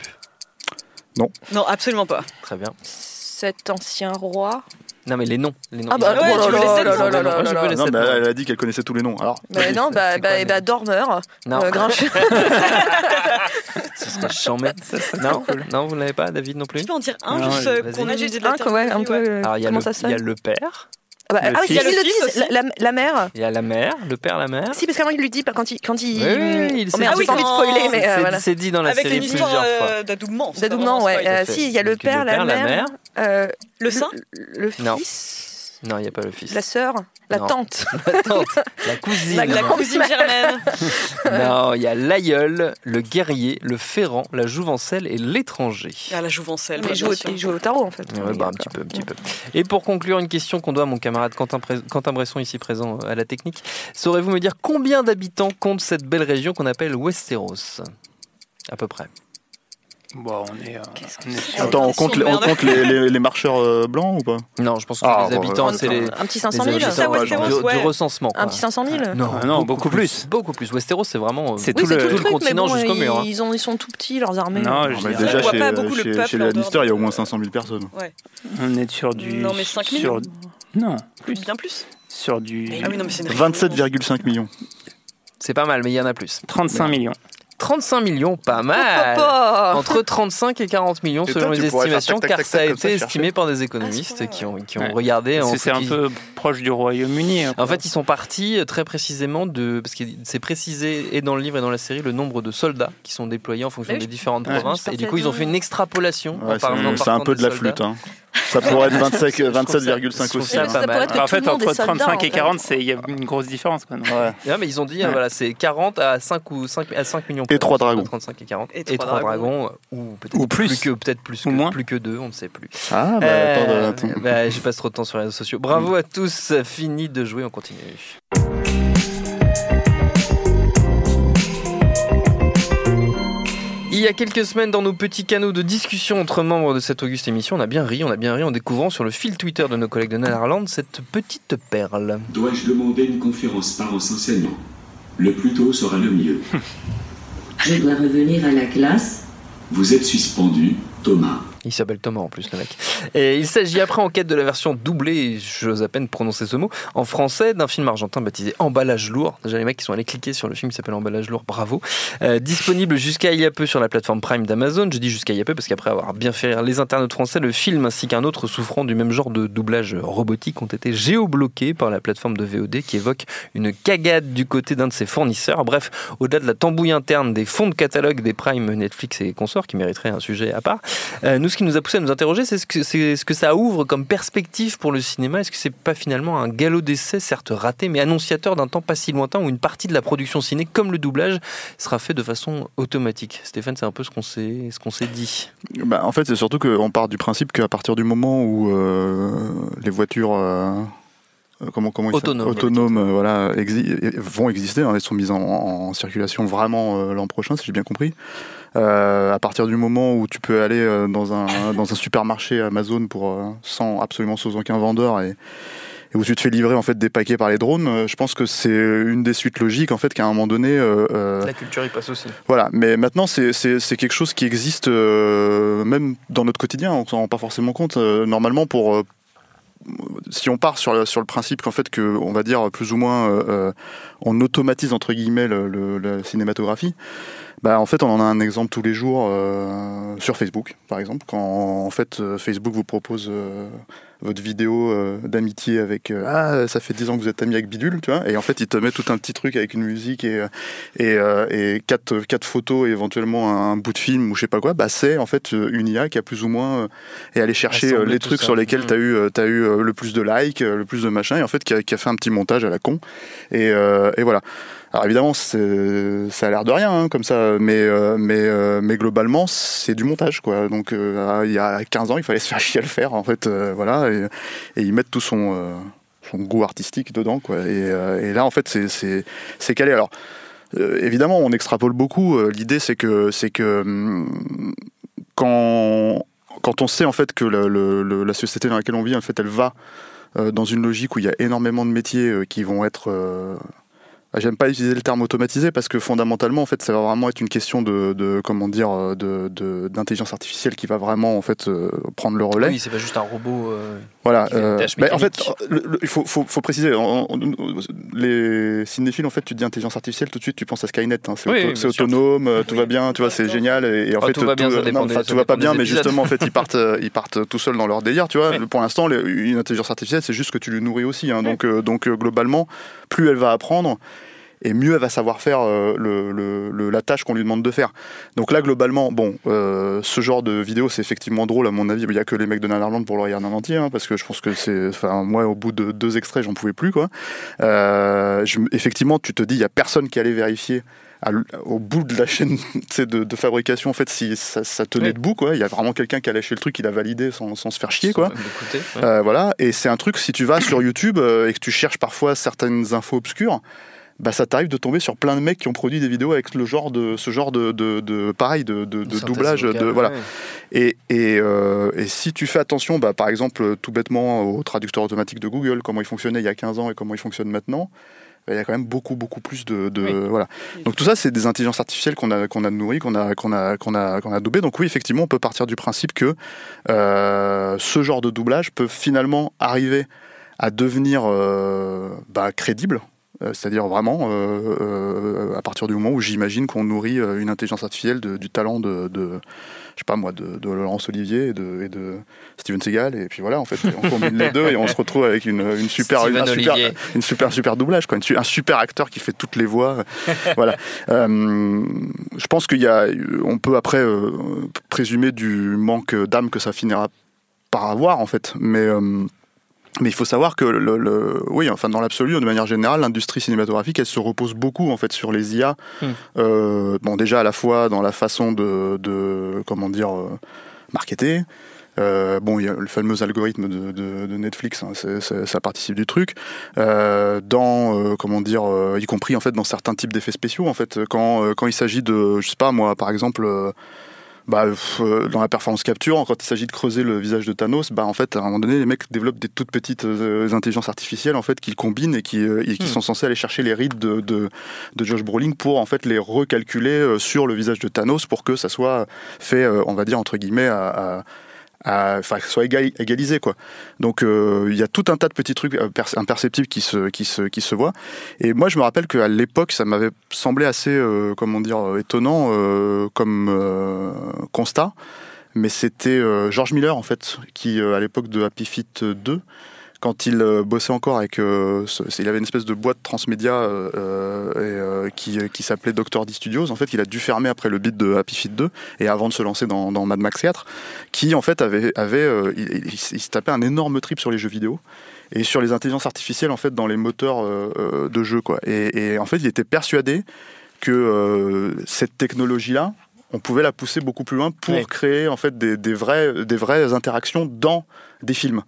Non, absolument pas. Très bien. Cet ancien roi. Non, mais les noms. Les noms. Ah bah, ouais, oh tu veux les sept noms Moi, je veux les Non, sept mais noms. elle a dit qu'elle connaissait tous les noms. Alors, non, bah, bah, bah, Dormer, Non, euh, Grincheux. [laughs] ce [laughs] serait chambé. Non, non, vous ne l'avez pas, David non plus Tu peux en dire un Non, juste euh, vas-y. qu'on a juste Un, quoi, ouais, un peu. euh, Alors, il y a, Comment le, ça il y a sonne le père, Ah bah, le ah oui, fils. il le Le dit, fils la, la- la mère. il y a la mère, le père, la mère. Si, parce qu'avant il lui dit quand il. Quand il... Oui, oui, il oh s'est merde, dit j'ai pas envie de spoiler, mais euh, C'est voilà. c'est dit dans la Avec série une histoire plusieurs fois. euh, d'adoubement. pas D'adoubement, un ouais. Euh, si, il y a le père, la mère. Le sein Le fils. Non, il n'y a pas le fils. La sœur. La Non. tante. [laughs] La tante, la cousine. La- La cousine germaine. [laughs] Non, il y a l'aïeul, le guerrier, le ferrant, la jouvencelle et l'étranger. Ah, la jouvencelle. Mais il joue, au, sûr. il joue au tarot en fait. Ouais, bah, un petit peu, un petit peu. Et pour conclure, une question qu'on doit à mon camarade Quentin, Quentin Bresson, ici présent euh, à la technique. Saurez-vous me dire combien d'habitants compte cette belle région qu'on appelle Westeros? À peu près. Bon, on est, euh, on est sur- attends, on compte, les, on merde. compte les, [laughs] les- les marcheurs euh, blancs ou pas? Non, je pense que Ah, les habitants, ouais. c'est les, Un petit les 500 000 habitants Ça, Westeros, du, ouais. du recensement. Un quoi. petit 500 000 Non, Ah non, beaucoup plus. Beaucoup plus. Westeros, c'est vraiment. euh, C'est Oui, tout le- tout le tout le truc, mais continent bon, jusqu'au ils, mur, hein. ils, ont, ils sont tout petits, leurs armées. Non, je mais Déjà, chez, pas beaucoup le chez, peuple chez les Lannister, il y a de- au moins 500 000 personnes. on est sur du. Non, mais 5 sur- millions. Non, Bien plus. sur du Ah oui, non, mais c'est une région 27,5 millions. C'est pas mal, mais il y en a plus. 35 millions. 35 millions, pas mal. Entre 35 et 40 millions selon les estimations, tac, tac, car tac, ça a été estimé par des économistes Ah, qui ont, qui ont Ouais. regardé. que c'est un peu proche du Royaume-Uni. En fait, ils sont partis euh, très précisément de. Parce que c'est précisé et dans le livre et dans la série le nombre de soldats qui sont déployés en fonction Oui, des différentes Ouais. provinces. Et du coup, ils ont fait une extrapolation. c'est un peu de la flûte. Hein. Ça [laughs] pourrait être 25 Je trouve ça- 27,5 je trouve aussi. ça hein. être en fait, entre est soldat, 35 en et fait. 40, c'est- il y a une grosse différence. Quoi, non Ouais. Non, mais ils ont dit, euh, Ouais. voilà, c'est 40 à 5 ou 5, à 5 millions. Et trois dragons. 35 et 40. Et Et, trois 3 dragons. euh, Ou peut-être Ou plus. que peut-être plus, Ou que, moins. plus que 2, on ne sait plus. Ah, bah Euh, attends, attends. bah, J'y passe trop de temps sur les réseaux sociaux. Bravo à tous, fini de jouer, on continue. Y a quelques semaines dans nos petits canaux de discussion entre membres de cette auguste émission, on a bien ri, on a bien ri en découvrant sur le fil Twitter de nos collègues de Netherlands cette petite perle. Dois-je demander une conférence par enseignement? Le plus tôt sera le mieux. [laughs] Je dois revenir à la classe. Vous êtes suspendu, Thomas. Il s'appelle Thomas en plus, le mec. Et il s'agit après, en quête de la version doublée, j'ose à peine prononcer ce mot, en français, d'un film argentin baptisé Emballage lourd. Déjà, les mecs qui sont allés cliquer sur le film qui s'appelle Emballage lourd, bravo. Euh, disponible jusqu'à il y a peu sur la plateforme Prime d'Amazon. Je dis jusqu'à il y a peu parce qu'après avoir bien fait rire les internautes français, le film ainsi qu'un autre souffrant du même genre de doublage robotique ont été géobloqués par la plateforme de VOD qui évoque une cagade du côté d'un de ses fournisseurs. Bref, au-delà de la tambouille interne des fonds de catalogue des Prime, Netflix et consorts, qui mériteraient un sujet à part, euh, nous, ce qui nous a poussé à nous interroger, c'est ce que, c'est ce que ça ouvre comme perspective pour le cinéma. Est-ce que c'est pas finalement un galop d'essai, certes raté, mais annonciateur d'un temps pas si lointain où une partie de la production ciné, comme le doublage, sera fait de façon automatique? Stéphane, c'est un peu ce qu'on s'est, dit. Bah, en fait, c'est surtout qu'on part du principe qu'à partir du moment où euh, les voitures. euh, euh, Comment, comment ils Autonomes. s'appellent autonomes euh, voilà, exi- vont exister, hein, elles sont mises en, en circulation vraiment euh, l'an prochain, si j'ai bien compris. Euh, à partir du moment où tu peux aller euh, dans un, dans un supermarché Amazon pour, euh, sans, absolument sans aucun vendeur et, et où tu te fais livrer en fait des paquets par les drones, euh, je pense que c'est une des suites logiques en fait qu'à un moment donné euh, euh, La culture y passe aussi. voilà, mais maintenant c'est quelque chose qui existe euh, même dans notre quotidien, on s'en rend pas forcément compte. Euh, normalement, pour euh, si on part sur le, principe qu'en fait que on va dire plus ou moins euh, euh, on automatise entre guillemets le, le- la cinématographie, bah en fait on en a un exemple tous les jours euh, sur Facebook par exemple. Quand en fait Facebook vous propose votre vidéo euh, d'amitié avec euh, ah ça fait 10 ans que vous êtes ami avec Bidule tu vois et en fait il te met tout un petit truc avec une musique et euh, et, euh, et quatre, quatre photos et éventuellement un bout de film ou je sais pas quoi bah c'est en fait euh, une IA qui a plus ou moins euh, est allé chercher les trucs ça. sur lesquels Mm. tu as eu t'as eu le plus de likes le plus de machin et en fait qui a, qui a fait un petit montage à la con et, euh, et voilà alors évidemment, ça a l'air de rien hein, comme ça, mais euh, mais euh, mais globalement, c'est du montage quoi. Donc euh, il y a 15 ans, il fallait se faire chier à le faire en fait, euh, voilà, et, ils mettent tout son euh, son goût artistique dedans quoi. Et, euh, et là en fait, c'est calé. Alors évidemment, on extrapole beaucoup. L'idée, c'est que c'est que hum, quand quand on sait en fait que le- le- la société dans laquelle on vit, en fait, elle va dans une logique où il y a énormément de métiers qui vont être J'aime pas utiliser le terme automatisé parce que fondamentalement, en fait, ça va vraiment être une question de, comment dire, euh, d'intelligence artificielle qui va vraiment en fait euh, prendre le relais. Oui, c'est pas juste un robot. euh, Voilà. tâche bah, en fait, il faut, faut, faut préciser. on- on- les cinéphiles, en fait, tu dis intelligence artificielle, tout de suite, tu penses à Skynet. hein. C'est Oui, auto- sûr. autonome, euh, tout va bien, tu vois, c'est génial. Et, et en Ah, fait, tout va bien, ça non, ça tout va pas bien, mais justement, en fait, ils partent, euh, ils partent tout seuls dans leur délire, tu vois. Oui. Pour l'instant, une intelligence artificielle, c'est juste que tu lui nourris aussi. hein. Donc, euh, donc euh, globalement, plus elle va apprendre. Et mieux elle va savoir faire euh, le, le- le- la tâche qu'on lui demande de faire. Donc là, globalement, bon, euh, ce genre de vidéo, c'est effectivement drôle à mon avis. Il n'y a que les mecs de Nanarland pour le regarder en entier, hein, parce que je pense que c'est, enfin, moi, au bout de deux extraits, j'en pouvais plus, quoi. Euh, je- effectivement, tu te dis, il y a personne qui allait vérifier. au bout de la chaîne [laughs] de, de fabrication, en fait, si ça, ça tenait Oui. debout, quoi. Il y a vraiment quelqu'un qui a lâché le truc, il a validé sans, sans se faire chier, quoi. ouais. Euh, voilà, et c'est un truc, si tu vas sur YouTube euh, et que tu cherches parfois certaines infos obscures, bah ça t'arrive de tomber sur plein de mecs qui ont produit des vidéos avec le genre de ce genre de, de, de- pareil de, de, doublage vocale, de voilà ouais. et, et, euh, et si tu fais attention bah, par exemple tout bêtement au traducteur automatique de Google comment il fonctionnait il y a 15 ans et comment il fonctionne maintenant bah, il y a quand même beaucoup beaucoup plus de, de- Oui. voilà donc tout ça c'est des intelligences artificielles qu'on a qu'on a nourries qu'on a qu'on a qu'on a qu'on a doublées donc oui effectivement on peut partir du principe que euh, ce genre de doublage peut finalement arriver à devenir euh, bah, crédible. Euh, C'est-à-dire vraiment euh, euh, à partir du moment où j'imagine qu'on nourrit une intelligence artificielle de- du talent de, de- je sais pas moi, de, de Laurence Olivier et de, et de Steven Seagal et puis voilà en fait on combine les deux et on se retrouve avec une, une super, Steven un super, une super super doublage quoi, une un super acteur qui fait toutes les voix, voilà. [laughs] Euh, je pense qu'il y a, on peut après euh, présumer du manque d'âme que ça finira par avoir en fait, mais euh, mais il faut savoir que le, le- oui, enfin dans l'absolu, de manière générale, l'industrie cinématographique, elle se repose beaucoup en fait sur les IA. Hmm. Euh, bon, déjà à la fois dans la façon de, de comment dire, euh, marketer, Euh, bon, il y a le fameux algorithme de, de- de Netflix, hein, c'est- c'est- ça participe du truc. Euh, dans, euh, comment dire, y compris en fait dans certains types d'effets spéciaux, en fait, quand, quand il s'agit de, je sais pas moi, par exemple. Bah, euh, dans la performance capture, quand il s'agit de creuser le visage de Thanos, bah, en fait, à un moment donné, les mecs développent des toutes petites euh, intelligences artificielles en fait qu'ils combinent et qui, euh, et qui Hmm. sont censées aller chercher les rides de, de, de Josh Brolin pour en fait les recalculer euh, sur le visage de Thanos pour que ça soit fait, euh, on va dire entre guillemets, à- à- enfin, que ce soit égal- égalisé quoi. Donc euh, il y a tout un tas de petits trucs euh, perce- imperceptibles qui se, qui se, qui se voient. Et moi je me rappelle qu'à l'époque ça m'avait semblé assez, euh, comment dire, euh, étonnant euh, comme constat. Mais c'était George Miller en fait qui à l'époque de Happy Feet 2 quand il euh, bossait encore avec, euh, ce- il avait une espèce de boîte transmédia euh, et, qui, qui s'appelait Dr. D Studios. En fait, il a dû fermer après le beat de Happy Feet 2 et avant de se lancer dans, dans Mad Max 4, qui en fait avait, avait il, il- il se tapait un énorme trip sur les jeux vidéo et sur les intelligences artificielles en fait dans les moteurs de jeux quoi. Et, et en fait, il était persuadé que cette technologie-là, on pouvait la pousser beaucoup plus loin pour créer en fait des, des vraies interactions dans des films.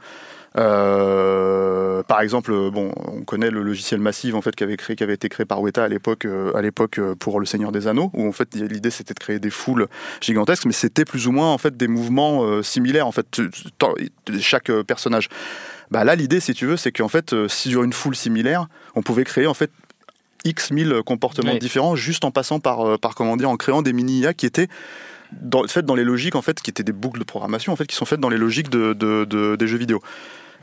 Euh, par exemple, bon, on connaît le logiciel Massive en fait qui avait créé, qui avait été créé par Weta à l'époque, euh, à l'époque euh, pour Le Seigneur des Anneaux, où en fait l'idée c'était de créer des foules gigantesques, mais c'était plus ou moins en fait des mouvements euh, similaires en fait chaque personnage. Bah là, l'idée, si tu veux, c'est qu'en fait, si sur une foule similaire, on pouvait créer en fait X mille comportements Oui. différents juste en passant par, par comment dire, en créant des mini IA qui étaient dans, faites dans les logiques en fait, qui étaient des boucles de programmation en fait, qui sont faites dans les logiques de, de- de- des jeux vidéo.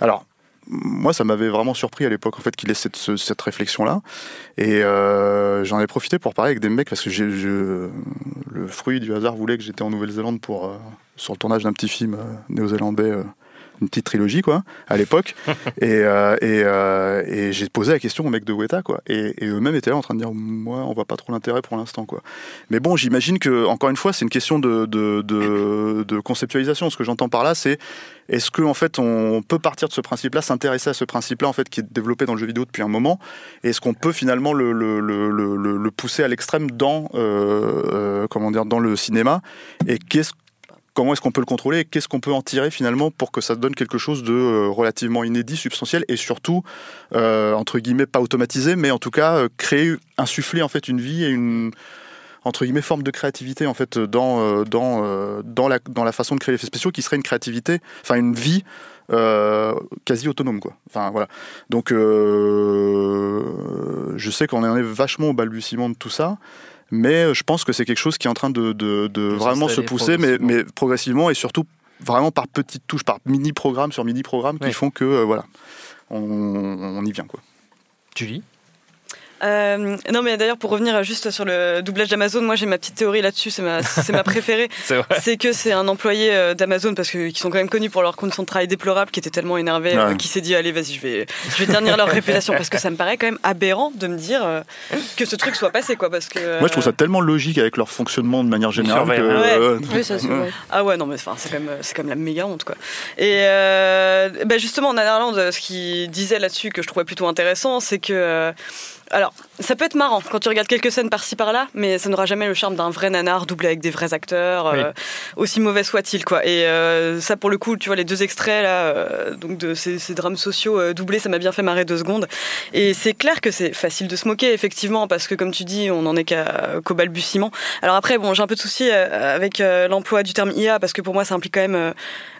Alors. Moi, ça m'avait vraiment surpris à l'époque en fait qu'il ait cette, ce- cette réflexion-là, et euh, j'en ai profité pour parler avec des mecs parce que le fruit du hasard voulait que j'étais en Nouvelle-Zélande pour euh, sur le tournage d'un petit film euh, néo-zélandais, une petite trilogie quoi, à l'époque, [laughs] et, euh, et, euh, et j'ai posé la question aux mecs de Weta quoi, et, et eux-mêmes étaient là en train de dire moi on voit pas trop l'intérêt pour l'instant quoi. Mais bon, j'imagine que encore une fois c'est une question de, de, de, de conceptualisation. Ce que j'entends par là, c'est est-ce que en fait on peut partir de ce principe-là, s'intéresser à ce principe-là en fait qui est développé dans le jeu vidéo depuis un moment, et est-ce qu'on peut finalement le, le, le, le, le- le pousser à l'extrême dans euh, euh, comment dire dans le cinéma, et qu'est-ce Comment est-ce qu'on peut le contrôler qu'est-ce qu'on peut en tirer finalement pour que ça donne quelque chose de euh, relativement inédit, substantiel et surtout euh, entre guillemets pas automatisé, mais en tout cas euh, créer, insuffler en fait une vie et une entre guillemets forme de créativité en fait dans la façon de créer les effets spéciaux qui serait une créativité, enfin une vie quasi autonome voilà. Donc je sais qu'on est vachement au balbutiement de tout ça. Mais je pense que c'est quelque chose qui est en train de, de, de vraiment se pousser, mais, progressivement. mais progressivement et surtout vraiment par petites touches, par mini-programmes sur mini-programmes qui font que euh, voilà, on, on y vient quoi. Julie? Euh, non, mais d'ailleurs, pour revenir juste sur le doublage d'Amazon, moi j'ai ma petite théorie là-dessus, c'est ma, c'est ma [laughs] préférée. C'est vrai. C'est que c'est un employé euh, d'Amazon parce que qui sont quand même connus pour leurs conditions de travail déplorables, qui était tellement énervé, euh, qui s'est dit allez vas-y, je vais, je vais ternir leur réputation parce que ça me paraît quand même aberrant de me dire euh, que ce truc soit passé quoi, parce que. Moi je trouve ça tellement logique avec leur fonctionnement de manière générale que. surveillent. Ouais. Oui, ça, c'est vrai. Ah ouais, non, mais enfin, c'est quand même, c'est quand même la méga honte, quoi. Et euh, bah justement, en Netherlands, ce qu'il disait là-dessus que je trouvais plutôt intéressant, c'est que. Alors, ça peut être marrant quand tu regardes quelques scènes par-ci par-là, mais ça n'aura jamais le charme d'un vrai nanar doublé avec des vrais acteurs, euh, aussi mauvais soit-il, quoi. Et euh, ça, pour le coup, tu vois, les deux extraits là, euh, donc de ces, ces drames sociaux doublés, ça m'a bien fait marrer deux secondes. Et c'est clair que c'est facile de se moquer, effectivement, parce que comme tu dis, on n'en est qu'au balbutiement. Alors après, bon, j'ai un peu de souci avec l'emploi du terme IA, parce que pour moi, ça implique quand même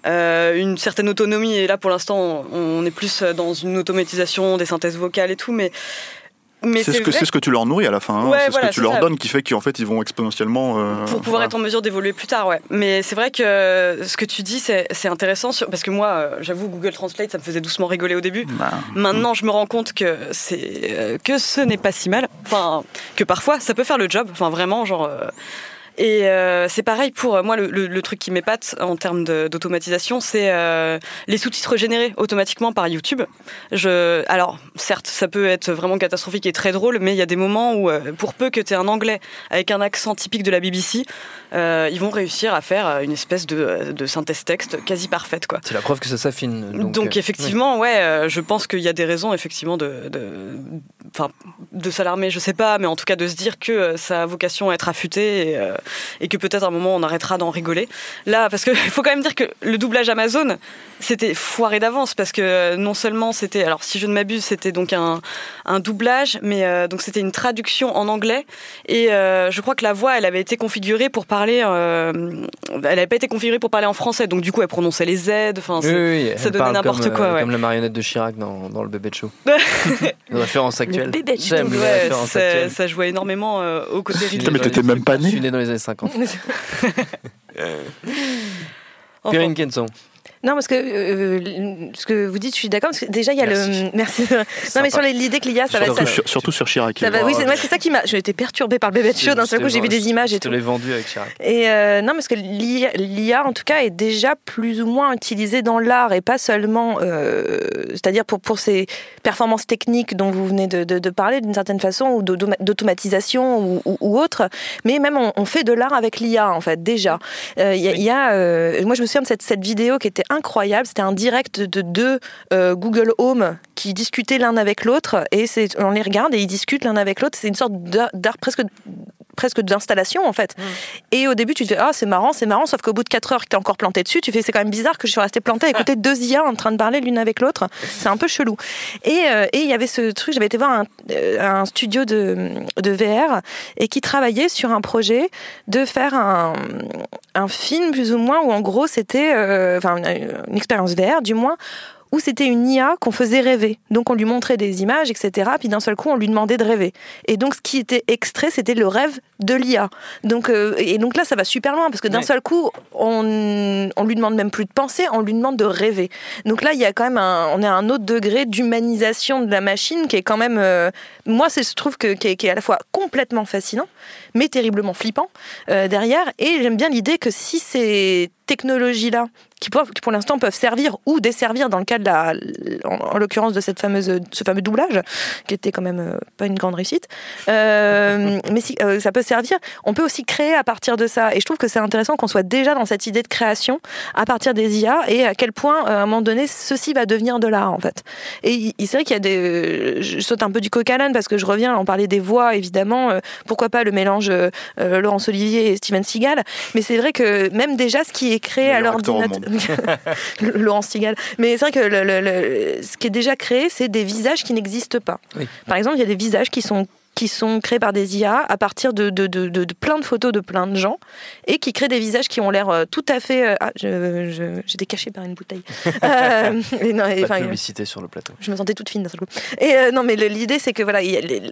une certaine autonomie. Et là, pour l'instant, on, on est plus dans une automatisation des synthèses vocales et tout, mais. C'est ce, que- c'est ce que tu leur nourris à la fin, hein. C'est voilà, ce que tu leur ça. donnes qui fait qu'en fait ils vont exponentiellement. euh, pour pouvoir être en mesure d'évoluer plus tard, ouais. Mais c'est vrai que euh, ce que tu dis, c'est c'est intéressant, sur- parce que moi, euh, j'avoue, Google Translate, ça me faisait doucement rigoler au début. Bah, Maintenant, je me rends compte que c'est que ce n'est pas si mal. Enfin, que parfois, ça peut faire le job. Enfin, vraiment, genre. euh, et euh, c'est pareil pour euh, moi, le, le- le truc qui m'épate en termes d'automatisation, c'est euh, les sous-titres générés automatiquement par YouTube. Je, alors, certes, ça peut être vraiment catastrophique et très drôle, mais il y a des moments où, euh, pour peu que tu aies un anglais avec un accent typique de la BBC, euh, ils vont réussir à faire euh, une espèce de, de synthèse texte quasi parfaite, quoi. C'est la preuve que ça s'affine. Donc, Donc, euh, effectivement, ouais, euh, je pense qu'il y a des raisons effectivement de, de, de s'alarmer, je sais pas, mais en tout cas de se dire que euh, ça a vocation à être affûté et, euh, et que peut-être à un moment on arrêtera d'en rigoler. Là, parce qu'il [laughs] faut quand même dire que le doublage Amazon, c'était foiré d'avance parce que euh, non seulement c'était, alors si je ne m'abuse, c'était donc un, un doublage, mais euh, donc c'était une traduction en anglais et euh, je crois que la voix, elle avait été configurée pour parler, euh, elle n'avait pas été configurée pour parler en français, donc du coup elle prononçait les Z, enfin Oui, c'est- oui, ça elle donnait n'importe comme, quoi. euh, ouais. Comme la marionnette de Chirac dans, dans le bébé de show. Une [laughs] référence actuelle. bébé de Ouais, références ça, actuelles. ça jouait énormément euh, au côté Je suis ridicule. né mais t'étais même pas Je né. suis né dans les années 50. Enfin, [laughs] Perrine Kenson. Non, parce que euh, ce que vous dites, je suis d'accord. Parce que déjà, il y a Merci. le. Merci. [laughs] Non, mais sur l'idée que l'IA, ça va. Surtout, Ça, sur, surtout sur Chirac. ça va oui, c'est ça qui m'a. J'ai été perturbée par le bébé de show. D'un seul coup, j'ai vu des images Je et te tout. l'ai vendu avec Chirac. Et euh, non, parce que l'IA, en tout cas, est déjà plus ou moins utilisée dans l'art et pas seulement, euh, c'est-à-dire pour, pour ses performances techniques dont vous venez de, de- de parler d'une certaine façon, ou d'automa- d'automatisation ou, ou- ou autre, mais même on, on fait de l'art avec l'IA, en fait, déjà. Euh, Il y a, y a, euh, moi, je me souviens de cette, cette vidéo qui était incroyable. C'était un direct de deux euh, Google Home qui discutaient l'un avec l'autre, et on les regarde et ils discutent l'un avec l'autre. C'est une sorte d'art presque presque d'installation en fait. Et au début, tu te fais ah c'est marrant, c'est marrant, sauf qu'au bout de 4 heures que t'es encore planté dessus, tu fais c'est quand même bizarre que je suis restée plantée à écouter deux IA en train de parler l'une avec l'autre. C'est un peu chelou. Et euh, et il y avait ce truc, j'avais été voir un, euh, un studio de, de VR et qui travaillait sur un projet de faire un, un film plus ou moins où en gros c'était euh, enfin une, une expérience VR du moins où c'était une IA qu'on faisait rêver. Donc on lui montrait des images, etc. Puis d'un seul coup, on lui demandait de rêver. Et donc ce qui était extrait, c'était le rêve de l'IA. Donc euh, et donc là, ça va super loin parce que d'un Ouais. seul coup, on on lui demande même plus de penser, on lui demande de rêver. Donc là, il y a quand même un, on est à un autre degré d'humanisation de la machine qui est quand même, euh, moi, c'est je trouve que qui est, qui est à la fois complètement fascinant, mais terriblement flippant euh, derrière. Et j'aime bien l'idée que si ces technologies-là, qui pour, l'instant peuvent servir ou desservir dans le cas de la, en, en l'occurrence de cette fameuse, ce fameux doublage, qui était quand même euh, pas une grande réussite, euh, [laughs] mais si euh, ça peut servir, on peut aussi créer à partir de ça. Et je trouve que c'est intéressant qu'on soit déjà dans cette idée de création à partir des IA et à quel point, à un moment donné, ceci va devenir de l'art en fait. Et c'est vrai qu'il y a des, je saute un peu du coq à l'âne parce que je reviens, on parlait des voix évidemment, pourquoi pas le mélange Laurence Olivier et Steven Seagal, mais c'est vrai que même déjà ce qui est créé à l'ordinateur, Laurence Seagal, mais c'est vrai que le- le- le- ce qui est déjà créé, c'est des visages qui n'existent pas. Oui. Par exemple, il y a des visages qui sont qui sont créés par des IA à partir de, de, de, plein de photos de plein de gens et qui créent des visages qui ont l'air euh, tout à fait. euh, ah, j'étais cachée par une bouteille. [laughs] Euh, et non, et, Pas enfin, de publicité sur le plateau. je me sentais toute fine d'un seul coup. Et euh, non, mais l'idée, c'est que voilà,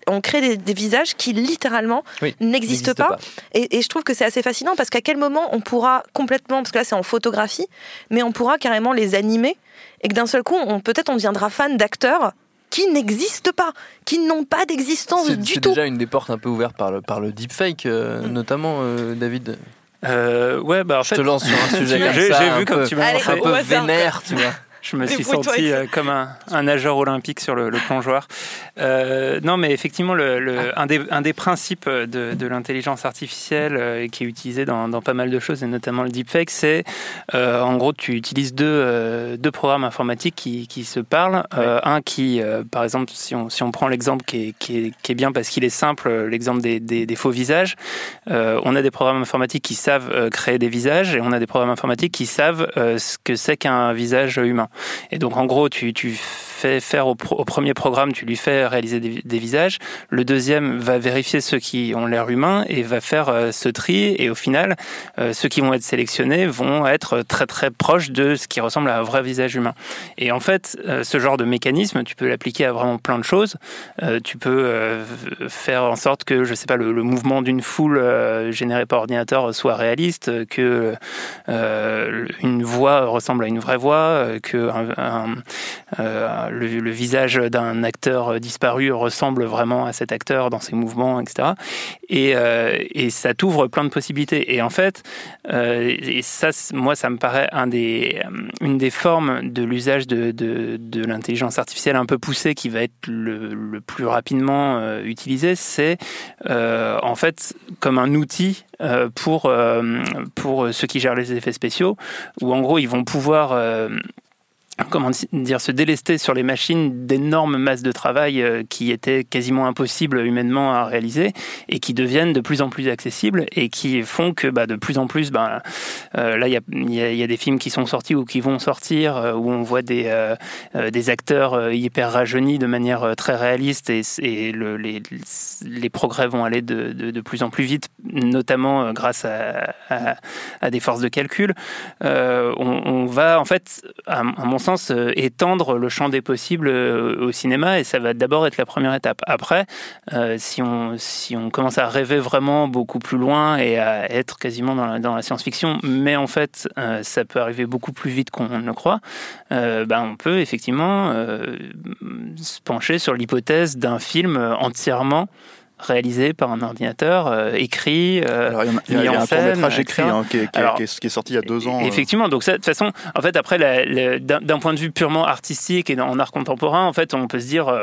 on crée des, des visages qui littéralement Oui, n'existent n'existe pas. pas. Et, et je trouve que c'est assez fascinant parce qu'à quel moment on pourra complètement, parce que là c'est en photographie, mais on pourra carrément les animer et que d'un seul coup, on peut-être on deviendra fan d'acteurs qui n'existent pas, qui n'ont pas d'existence C'est du c'est tout. déjà une des portes un peu ouvertes par le, par le deepfake, euh, Mm. notamment, euh, David. Euh, ouais, bah en Je te lance sur un [laughs] sujet comme j'ai ça. j'ai un vu comme peu- tu m'as un peu vénère, tu vois. Je me suis senti euh, comme un, un nageur olympique sur le, le plongeoir. Euh, non, mais effectivement, le, le- un, des, un des principes de, de l'intelligence artificielle euh, qui est utilisé dans, dans pas mal de choses, et notamment le deepfake, c'est en gros, tu utilises deux, deux programmes informatiques qui, qui se parlent. Un qui, par exemple, si on, si on prend l'exemple qui est, qui, est, qui est bien parce qu'il est simple, l'exemple des, des, des faux visages, on a des programmes informatiques qui savent créer des visages et on a des programmes informatiques qui savent ce que c'est qu'un visage humain. Et donc, en gros, tu, fais faire au, premier programme, tu lui fais réaliser des, visages. Le deuxième va vérifier ceux qui ont l'air humains et va faire euh, ce tri. Et au final, euh, ceux qui vont être sélectionnés vont être très très proches de ce qui ressemble à un vrai visage humain. Et en fait, euh, ce genre de mécanisme, tu peux l'appliquer à vraiment plein de choses. Tu peux faire en sorte que, je sais pas, le, mouvement d'une foule générée par ordinateur soit réaliste, que une voix ressemble à une vraie voix, euh, euh, le, visage d'un acteur disparu ressemble vraiment à cet acteur dans ses mouvements, etc. Et, euh, et ça t'ouvre plein de possibilités. Et en fait, euh, et ça, moi, ça me paraît euh, une des formes de l'usage de, l'intelligence artificielle un peu poussée qui va être le, plus rapidement euh, utilisé, c'est euh, en fait comme un outil euh, pour, euh, pour ceux qui gèrent les effets spéciaux, où en gros ils vont pouvoir euh, comment dire, se délester sur les machines d'énormes masses de travail euh, qui étaient quasiment impossibles humainement à réaliser et qui deviennent de plus en plus accessibles et qui font que bah, de plus en plus, bah, euh, là il y a, des films qui sont sortis ou qui vont sortir euh, où on voit des, des acteurs hyper rajeunis de manière très réaliste et, et le, les, progrès vont aller de, de, plus en plus vite, notamment grâce à, des forces de calcul. On, va en fait, à mon sens, euh, étendre le champ des possibles euh, au cinéma et ça va d'abord être la première étape. Après, euh, si, on, si on commence à rêver vraiment beaucoup plus loin et à être quasiment dans la, dans la science-fiction, mais en fait ça peut arriver beaucoup plus vite qu'on ne le croit, ben on peut effectivement se pencher sur l'hypothèse d'un film entièrement réalisé par un ordinateur, euh, écrit, euh, Alors, il y, a, y a un métrage écrit hein, qui, est, qui, Alors, est, qui, est, sorti il y a deux ans. Effectivement, donc ça, de toute façon, en fait, après, d'un point de vue purement artistique et en art contemporain, en fait, on peut se dire.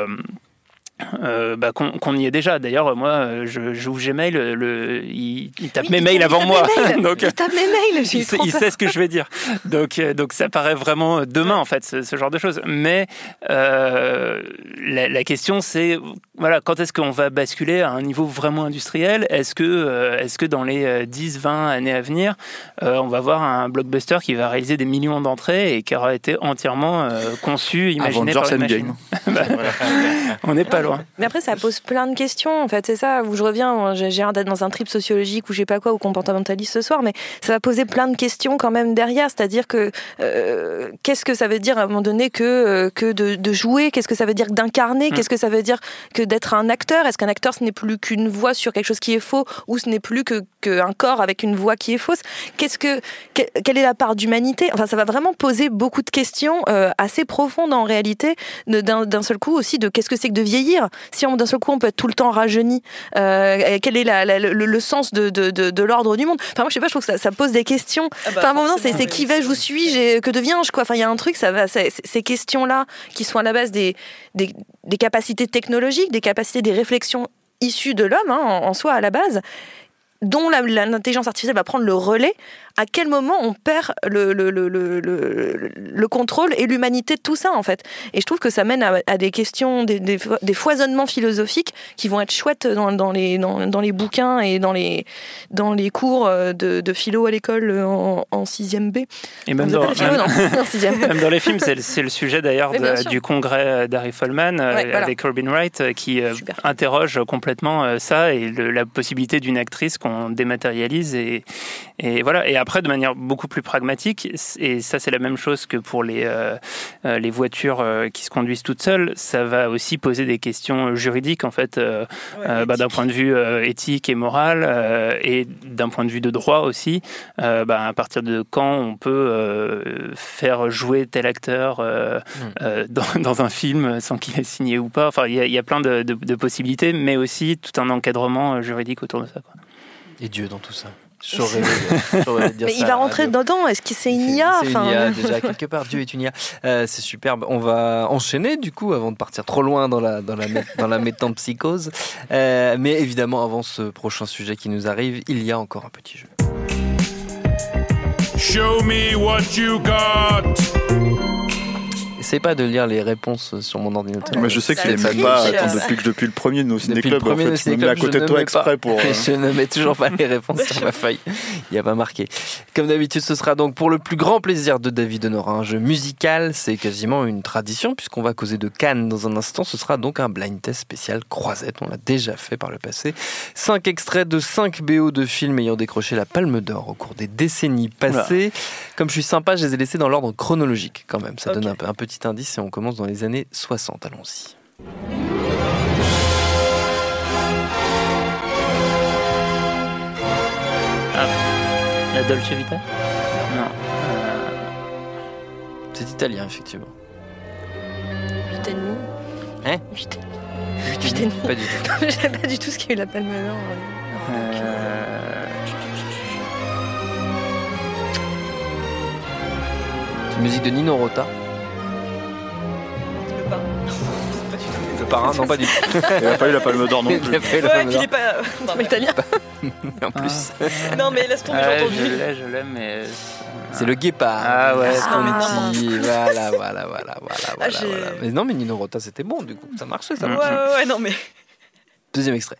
Euh, euh, bah, qu'on qu y est déjà. D'ailleurs, moi, je j'ouvre Gmail, le, le, il, il tape oui, mes mails avant moi. Mes mails. [laughs] donc, il tape mes mails. Il, sait, il sait ce que je vais dire. Donc, euh, donc ça paraît vraiment demain, en fait, ce, ce genre de choses. Mais euh, la, la, question, c'est voilà, quand est-ce qu'on va basculer à un niveau vraiment industriel? Est-ce que, euh, est-ce que dans les 10-20 années à venir, euh, on va voir un blockbuster qui va réaliser des millions d'entrées et qui aura été entièrement conçu, imaginé Avengers par les machines [laughs] bah, On n'est pas loin. [laughs] Mais après, ça pose plein de questions. En fait, c'est ça où je reviens. J'ai l'air d'être dans un trip sociologique ou je sais pas quoi, ou comportementaliste ce soir, mais ça va poser plein de questions quand même derrière. C'est-à-dire que euh, qu'est-ce que ça veut dire à un moment donné que, euh, que de, de jouer? Qu'est-ce que ça veut dire d'incarner? Mmh. Qu'est-ce que ça veut dire que d'être un acteur? Est-ce qu'un acteur, ce n'est plus qu'une voix sur quelque chose qui est faux ou ce n'est plus que qu'un corps avec une voix qui est fausse? Qu'est-ce que quelle est la part d'humanité? Enfin, ça va vraiment poser beaucoup de questions euh, assez profondes en réalité d'un seul coup aussi de qu'est-ce que c'est que de vieillir? Si d'un seul coup on peut être tout le temps rajeuni, euh, quel est la, la, le, le, sens de, de, de, de l'ordre du monde? Enfin moi je sais pas, je trouve que ça, ça pose des questions. Ah bah, enfin moment c'est qui vais-je, où suis-je, que deviens-je quoi? Enfin il y a un truc, ça va, ces questions-là qui sont à la base des, des, des capacités technologiques, des capacités, des réflexions issues de l'homme hein, en, en soi à la base dont l'intelligence artificielle va prendre le relais, à quel moment on perd le, le, le, le, le contrôle et l'humanité de tout ça, en fait. Et je trouve que ça mène à, à des questions, des, des, des, foisonnements philosophiques qui vont être chouettes dans, dans, les, dans, dans, les bouquins et dans les, dans les cours de, de philo à l'école en, en 6e B. Et même dans, philo, même, non, [laughs] même dans, les films, c'est le sujet d'ailleurs du congrès d'Harry Folman ouais, voilà. avec Robin Wright qui Super. interroge complètement ça et la possibilité d'une actrice qu'on dématérialise et, et voilà. Et après, de manière beaucoup plus pragmatique, et ça c'est la même chose que pour les, euh, les voitures euh, qui se conduisent toutes seules, ça va aussi poser des questions juridiques en fait, euh, ouais, bah, d'un point de vue éthique et moral, et d'un point de vue de droit aussi. Bah, à partir de quand on peut faire jouer tel acteur mm. dans, [laughs] dans, un film sans qu'il ait signé ou pas. Enfin, il y, y, a plein de, de, de, possibilités, mais aussi tout un encadrement juridique autour de ça. Quoi. Et Dieu dans tout ça. J'aurais, [laughs] dire mais ça il va rentrer dedans. Est-ce que c'est une IA C'est une IA [laughs] déjà quelque part. Dieu est une IA. Euh, c'est superbe. On va enchaîner du coup avant de partir trop loin dans la dans la [laughs] dans la métampsychose. Euh, mais évidemment avant ce prochain sujet qui nous arrive, il y a encore un petit jeu. Show me what you got. Essaye pas de lire les réponses sur mon ordinateur. Mais je sais que tu les mets pas attends, depuis, que, depuis le premier de nos ciné-clubs. En fait, je me mets à côté de toi exprès pour. Euh... [laughs] je ne mets toujours pas les [laughs] réponses sur ma feuille. Il n'y a pas marqué. Comme d'habitude, ce sera donc pour le plus grand plaisir de David Honora. Un jeu musical, c'est quasiment une tradition puisqu'on va causer de Cannes dans un instant. Ce sera donc un blind test spécial croisette. On l'a déjà fait par le passé. Cinq extraits de 5 BO de films ayant décroché la Palme d'Or au cours des décennies passées. Voilà. Comme je suis sympa, je les ai laissés dans l'ordre chronologique quand même. Ça okay. donne un, un petit indice et on commence dans les années 60. Allons-y. Ah, la Dolce Vita? Non. Euh... C'est italien, effectivement. Demi. Hein? Et demi. Pas du tout. [laughs] Je sais pas du tout ce qui a eu la palme d'or. Euh... C'est musique de Nino Rota. Parrain, non pas du tout. Il n'a pas eu la palme d'or non Il plus. a fait le Ouais, Palme puis il d'Or. est pas. Non, mais, italien. [laughs] En plus, non, mais laisse tomber, Ouais, j'ai je entendu. l'ai, je l'ai, mais. c'est le guépard. Ah ouais, Sponti. Voilà, voilà, voilà, voilà, voilà, j'ai- voilà. Mais non, mais Nino Rota, c'était bon, du coup, ça marchait, ça Ouais, marchait. ouais, ouais, non, mais. Deuxième extrait.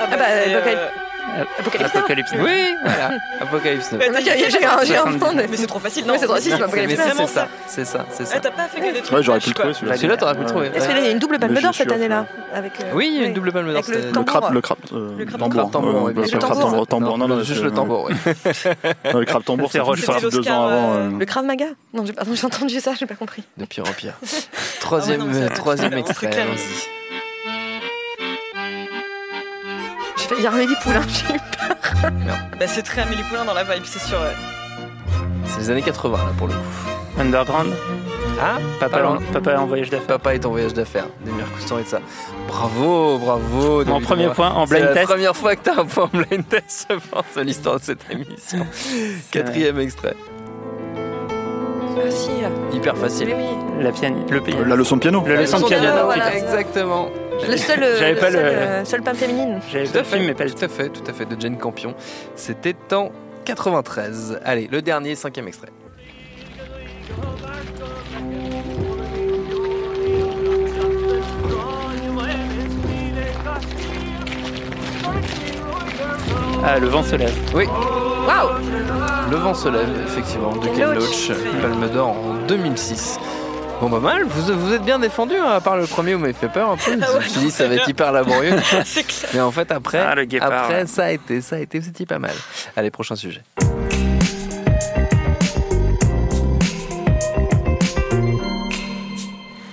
Ah bah, c'est, Apocalypse. Apocalypse. Now. Apocalypse. Now. Oui, voilà, [laughs] Apocalypse Now. J'ai un de- Mais c'est trop facile, non Oui, c'est trop facile, c'est Mais Apocalypse c'est Now. vraiment c'est ça, c'est ça, c'est ça. Ah, t'as pas fait que des trucs. Ouais, j'aurais pu le trouver celui-là. Celui-là, t'aurais pu le trouver. Est-ce qu'il y a une double palme Mais d'or cette année-là avec, euh, Oui, il y a une double palme d'or. Le crabe, le crabe, euh, Le crabe tambour. tambour, euh, le crabe tambour. non, non, juste le tambour, Le crabe tambour, C'est deux ans avant. Le Krav Maga Non, j'ai entendu ça, j'ai pas compris. De pire en pire. [laughs] Troisième, Ah mais extrait, clair. J'ai failli dire Amélie Poulain. [laughs] j'ai eu Bah, c'est très Amélie Poulain dans la vibe, c'est sûr. ouais. C'est les années 80, là, pour le coup. Underground. Ah, Papa, papa en voyage d'affaires. Papa est en voyage d'affaires, Demir Coustan et de ça. Bravo, bravo. Mon David premier point en C'est blind la test. première fois que tu as un point en blind test, je pense, à l'histoire de cette émission. [laughs] Quatrième extrait. Ah si, Hyper facile. mais oui. La le. La leçon de piano. Le leçon de leçon de piano. piano, putain. voilà. Exactement. Le seul, euh, J'avais le pas seul, le- euh, seul pain féminine. J'avais Tout pas à le film, fait, mais pas le tout à fait, tout à fait, de Jane Campion. C'était en 93. Allez, le dernier, cinquième extrait. Ah, le vent se lève. Oui, Waouh Le vent se lève, effectivement, de Ken. Loach, Palme d'Or en 2006. Bon, pas mal, vous, vous êtes bien défendu, hein, à part le premier où m'avait fait peur un peu. Ah Je me suis dit, ça va être hyper laborieux. [laughs] c'est clair. Mais en fait, après, Ah, le après ça a été, ça a été, c'était pas mal. Allez, prochain sujet.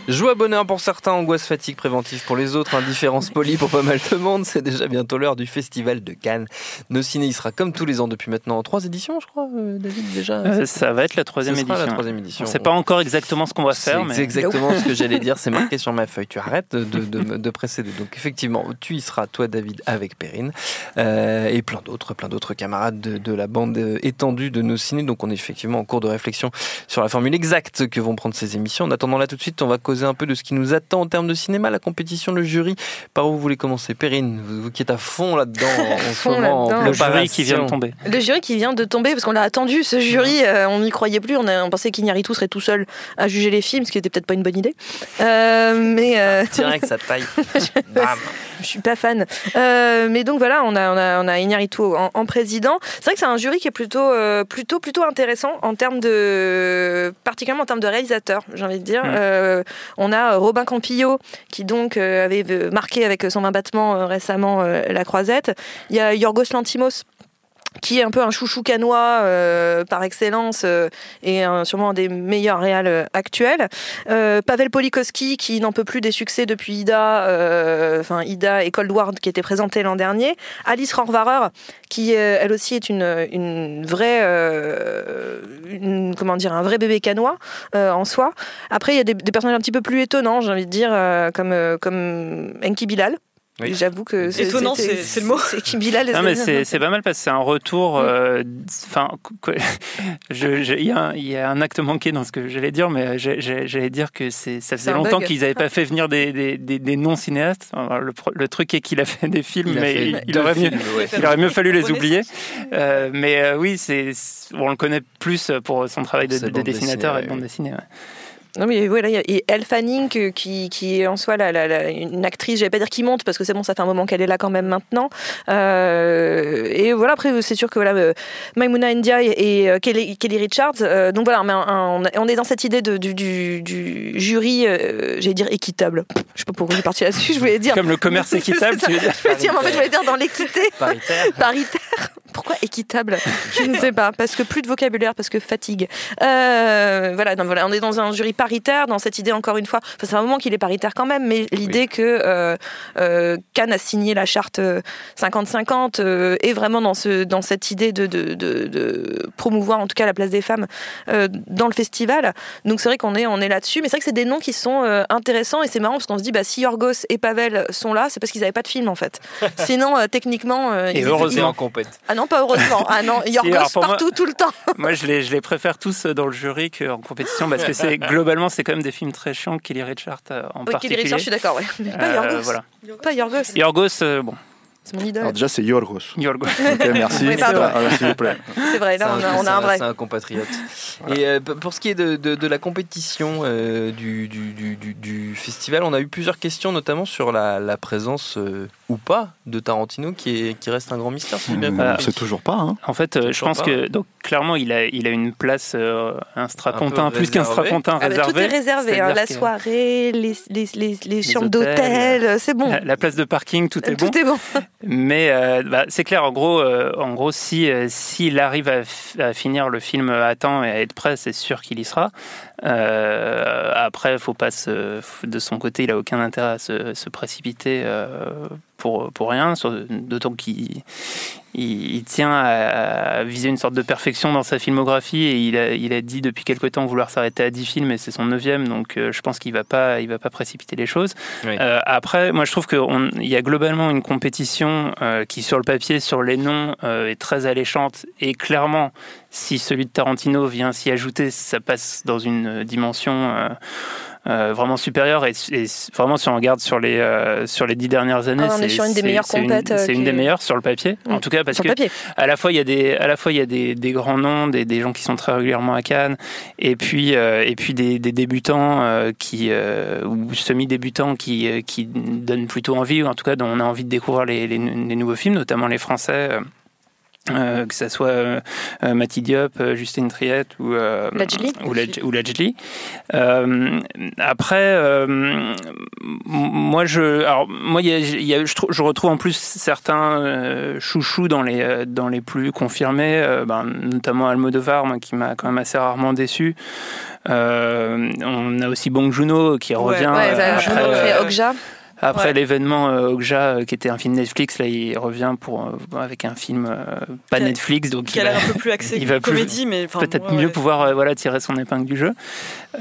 Joie bonheur pour certains, angoisse fatigue préventive pour les autres, indifférence polie pour pas mal de monde. C'est déjà bientôt l'heure du festival de Cannes. Nos ciné, il sera comme tous les ans depuis maintenant trois éditions, je crois, euh, David, déjà. Euh, ça va être la troisième édition. la troisième édition. On sait pas encore exactement ce qu'on va faire, c'est mais exactement [laughs] ce que j'allais dire, c'est marqué sur ma feuille. Tu arrêtes de, de, de- de précéder. Donc effectivement, tu y seras, toi David, avec Perrine, euh, et plein d'autres, plein d'autres camarades de, de la bande étendue de nos ciné. Donc on est effectivement en cours de réflexion sur la formule exacte que vont prendre ces émissions. En attendant là tout de suite, on va causer un peu de ce qui nous attend en termes de cinéma, la compétition, le jury. Par où vous voulez commencer Perrine, vous, vous qui êtes à fond là-dedans [laughs] en ce moment, en le jury qui vient de tomber. Le jury qui vient de tomber, parce qu'on l'a attendu, ce jury, euh, on n'y croyait plus, on, a- on pensait qu'Ignaritu serait tout seul à juger les films, ce qui n'était peut-être pas une bonne idée. Euh, mais euh, Direct, ça taille. [laughs] Bam. je suis pas fan. Euh, mais donc voilà, on a, on a, on a Iñárritu en, en président. C'est vrai que c'est un jury qui est plutôt, euh, plutôt, plutôt intéressant en termes de, particulièrement en termes de réalisateur, j'ai envie de dire. Mm. Euh, on a Robin Campillo qui donc euh, avait euh, marqué avec 120 battements euh, récemment euh, la Croisette. Il y a Yorgos Lantimos qui est un peu un chouchou canois euh, par excellence euh, et un- sûrement un des meilleurs réals euh, actuels. Pavel Polikowski qui n'en peut plus des succès depuis Ida, enfin Ida et Cold War qui étaient présentés l'an dernier. Alice Rohrwarer qui elle aussi est une, une vraie, comment dire, un vrai bébé canois en soi. Après il y a des, des personnages un petit peu plus étonnants, j'ai envie de dire, comme comme Enki Bilal. Oui. J'avoue que Étonnant, c'est- c'est le mot. C'est Bilal. Non, mais c'est c'est pas mal parce que c'est un retour. Mm. euh, Enfin, il y, a un- il y a un acte manqué dans ce que j'allais dire, mais j'allais dire que c'est- ça faisait longtemps qu'ils n'avaient pas fait venir des, des, des- des non-cinéastes. Le, truc est qu'il a fait des films, Il mais il, aurait mieux, ouais. il aurait mieux fallu les oublier. Euh, mais euh, oui, c'est on le connaît plus pour son travail de, dessinateur dessinée, et de bande dessinée. ouais. Non mais voilà, et Elle Fanning euh, qui, qui est en soi la, la- la- une actrice, je vais pas dire qui monte parce que c'est bon, ça fait un moment qu'elle est là quand même maintenant. Euh, et voilà, après c'est sûr que voilà, euh, Maimouna Ndiaye et euh, Kelly, Kelly Richards, euh, donc voilà, mais un- un- on est dans cette idée de, du, du, du jury, euh, j'allais dire équitable. Je sais pas pourquoi j'ai parti là-dessus, je voulais dire. Comme le commerce [laughs] équitable, tu veux dire Je voulais dire, mais en fait, je voulais dire dans l'équité Paritaire. paritaire. Pourquoi équitable Je ne sais pas. Parce que plus de vocabulaire, parce que fatigue. Euh, voilà, donc voilà, on est dans un jury paritaire, dans cette idée encore une fois. Enfin, c'est un moment qu'il est paritaire quand même, mais l'idée que euh, euh, Cannes a signé la charte euh, 50-50 euh, est vraiment dans ce dans cette idée de, de, de- de promouvoir en tout cas la place des femmes dans le festival. Donc c'est vrai qu'on est on est là-dessus, mais c'est vrai que c'est des noms qui sont intéressants et c'est marrant parce qu'on se dit bah si Yorgos et Pavel sont là, c'est parce qu'ils n'avaient pas de film en fait. [laughs] Sinon techniquement Et heureusement. En compète. ah non, pas heureusement. Ah non, Yorgos moi- partout, tout le temps. [laughs] Moi, je les, je les préfère tous dans le jury qu'en compétition parce que c'est globalement, c'est quand même des films très chiants. Kelly Richard euh, en Oui, Kelly particulier. Richard, je suis d'accord, ouais. Mais pas Euh, Yorgos. voilà. Pas Yorgos. Yorgos, euh, bon, C'est mon idole. Alors déjà, c'est Yorgos. Yorgos. Ok, merci. [laughs] Oui. Ah, S'il vous plaît. C'est vrai, là, on a, on a un vrai. C'est un compatriote. [laughs] Et euh, pour ce qui est de, de- de la compétition euh, du, du, du- du- du festival, on a eu plusieurs questions, notamment sur la, la présence euh, ou pas de Tarantino, qui, est, qui reste un grand mystère. si j'ai bien On compris. ne sait toujours pas. Hein. En fait, euh, je pense pas. que donc clairement, il a, il a une place, euh, un strapontin, Un plus qu'un strapontin Ah bah, réservé. tout est réservé, hein, la que soirée, les, les, les, les chambres d'hôtel, c'est bon. La, la place de parking, tout est bon. Tout est bon. [laughs] Mais euh, bah, c'est clair, en gros, euh, en gros, si euh, s'il arrive à, à finir le film à temps et à être prêt, c'est sûr qu'il y sera. Euh, après, faut pas se, de son côté, il a aucun intérêt à se, précipiter euh, pour pour rien. D'autant qu'il il, il tient à, à viser une sorte de perfection dans sa filmographie et il a, il a dit depuis quelque temps vouloir s'arrêter à 10 films et c'est son neuvième. Donc, euh, je pense qu'il va pas, il va pas précipiter les choses. Oui. Euh, après, moi je trouve qu'il y a globalement une compétition euh, qui sur le papier, sur les noms, euh, est très alléchante et clairement, si celui de Tarantino vient s'y ajouter, ça passe dans une dimension euh, vraiment supérieure et, et vraiment si on regarde sur les euh, sur les dix dernières années, Ah, on est sur une des c'est- meilleures c'est une- euh, C'est une des meilleures sur le papier, en Mm. tout cas parce Sur que papier. à la fois il y a des à la fois il y a des, des grands noms des, des gens qui sont très régulièrement à Cannes et puis euh, et puis des, des débutants qui ou semi débutants qui qui donnent plutôt envie ou en tout cas dont on a envie de découvrir les, les, les nouveaux films notamment les français euh, que ça soit euh, euh, Mati Diop, euh, Justine Triette ou euh, ou, Lajli. Euh, après, euh, moi je, alors moi il y a- y a- je, trou- je retrouve en plus certains euh, chouchous dans les dans les plus confirmés, euh, ben, notamment Almodovar, moi, qui m'a quand même assez rarement déçu. Euh, on a aussi Bong Joon-ho qui revient Ouais, ça, après, euh, Okja. Après Ouais. l'événement euh, Okja, euh, qui était un film Netflix, là il revient pour euh, avec un film euh, pas Qui a- Netflix, donc qui a il va- l'air un peu plus axé [laughs] il va plus- comédie, mais enfin, peut-être ouais, mieux ouais. pouvoir euh, voilà tirer son épingle du jeu.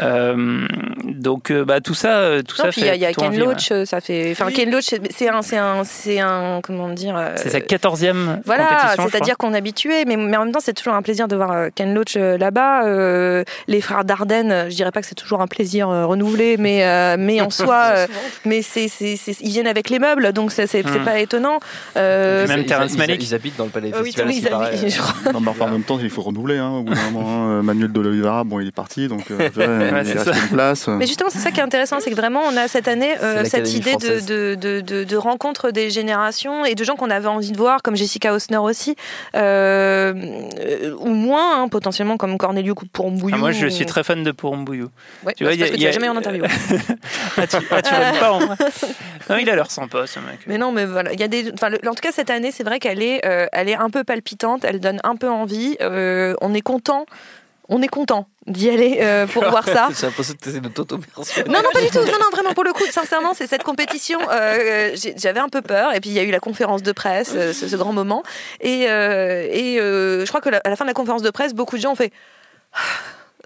Euh, donc euh, bah tout ça, tout Non, ça puis il y a, fait il y a plutôt Ken. Loach, ça fait. Enfin, Oui. Ken Loach, c'est- un, c'est un, c'est un, comment dire. euh, C'est sa quatorzième Voilà, c'est-à-dire qu'on est habitué, mais, mais en même temps, c'est toujours un plaisir de voir Ken Loach là-bas. Euh, les frères Dardenne, je dirais pas que c'est toujours un plaisir euh, renouvelé, mais, euh, mais en [laughs] soi, euh, mais c'est, c'est, ils viennent avec les meubles, donc c'est, c'est, c'est Hmm. pas étonnant. Euh, même Ils- Terrence ils, Malick. Ils, habitent dans le palais oui, festival. oui, aussi, ils pareil. habitent- je crois. Non, mais enfin, en même temps, il faut renouveler. Hein, au bout d'un moment, hein. Manuel de l'Oliveira, bon, il est parti, donc euh, tu vois, il c'est reste ça. une place. Mais justement, c'est ça qui est intéressant, c'est que vraiment, on a cette année euh, cette idée de, française. de, de, de, de rencontre des générations et de gens qu'on avait envie de voir, comme Jessica Osner aussi, euh, euh, ou moins, hein, potentiellement comme Corneliu Pourmbouillou. Ah, moi je ou- suis très fan de Pourmbouillou. Ouais, Tu vois, il que y tu a- l'as jamais eu en interview. [laughs] Ah tu, ah, tu l'aimes [laughs] pas en vrai [laughs] Non, il a l'air sympa ce mec. Mais non, mais voilà, il y a des. Enfin, le- en tout cas, cette année, c'est vrai qu'elle est, euh, elle est un peu palpitante. Elle donne un peu envie. euh, on est content. On est content d'y aller euh, pour [laughs] voir ça. J'ai l'impression que de t'auto-mentionner. Non, non, pas du tout. Non, non, vraiment, pour le coup, sincèrement, c'est cette compétition. euh, J'avais un peu peur. Et puis, il y a eu la conférence de presse, euh, ce, ce grand moment. Et, euh, et euh, je crois que la- à la fin de la conférence de presse, beaucoup de gens ont fait.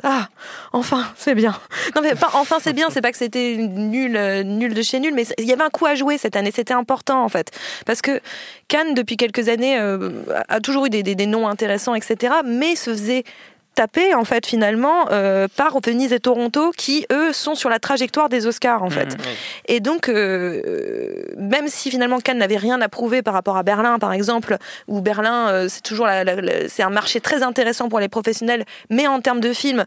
Ah, enfin, c'est bien. Non, pas enfin, c'est bien, c'est pas que c'était nul, euh, nul de chez nul, mais il y avait un coup à jouer cette année, c'était important en fait. Parce que Cannes, depuis quelques années, euh, a toujours eu des- des noms intéressants, etc., mais se faisait taper en fait finalement euh, par Venise et Toronto qui eux sont sur la trajectoire des Oscars en fait. Mhm. Et donc, euh, euh, même si finalement Cannes n'avait rien à prouver par rapport à Berlin, par exemple, où Berlin, euh, c'est toujours la- la- la- c'est un marché très intéressant pour les professionnels, mais en termes de films,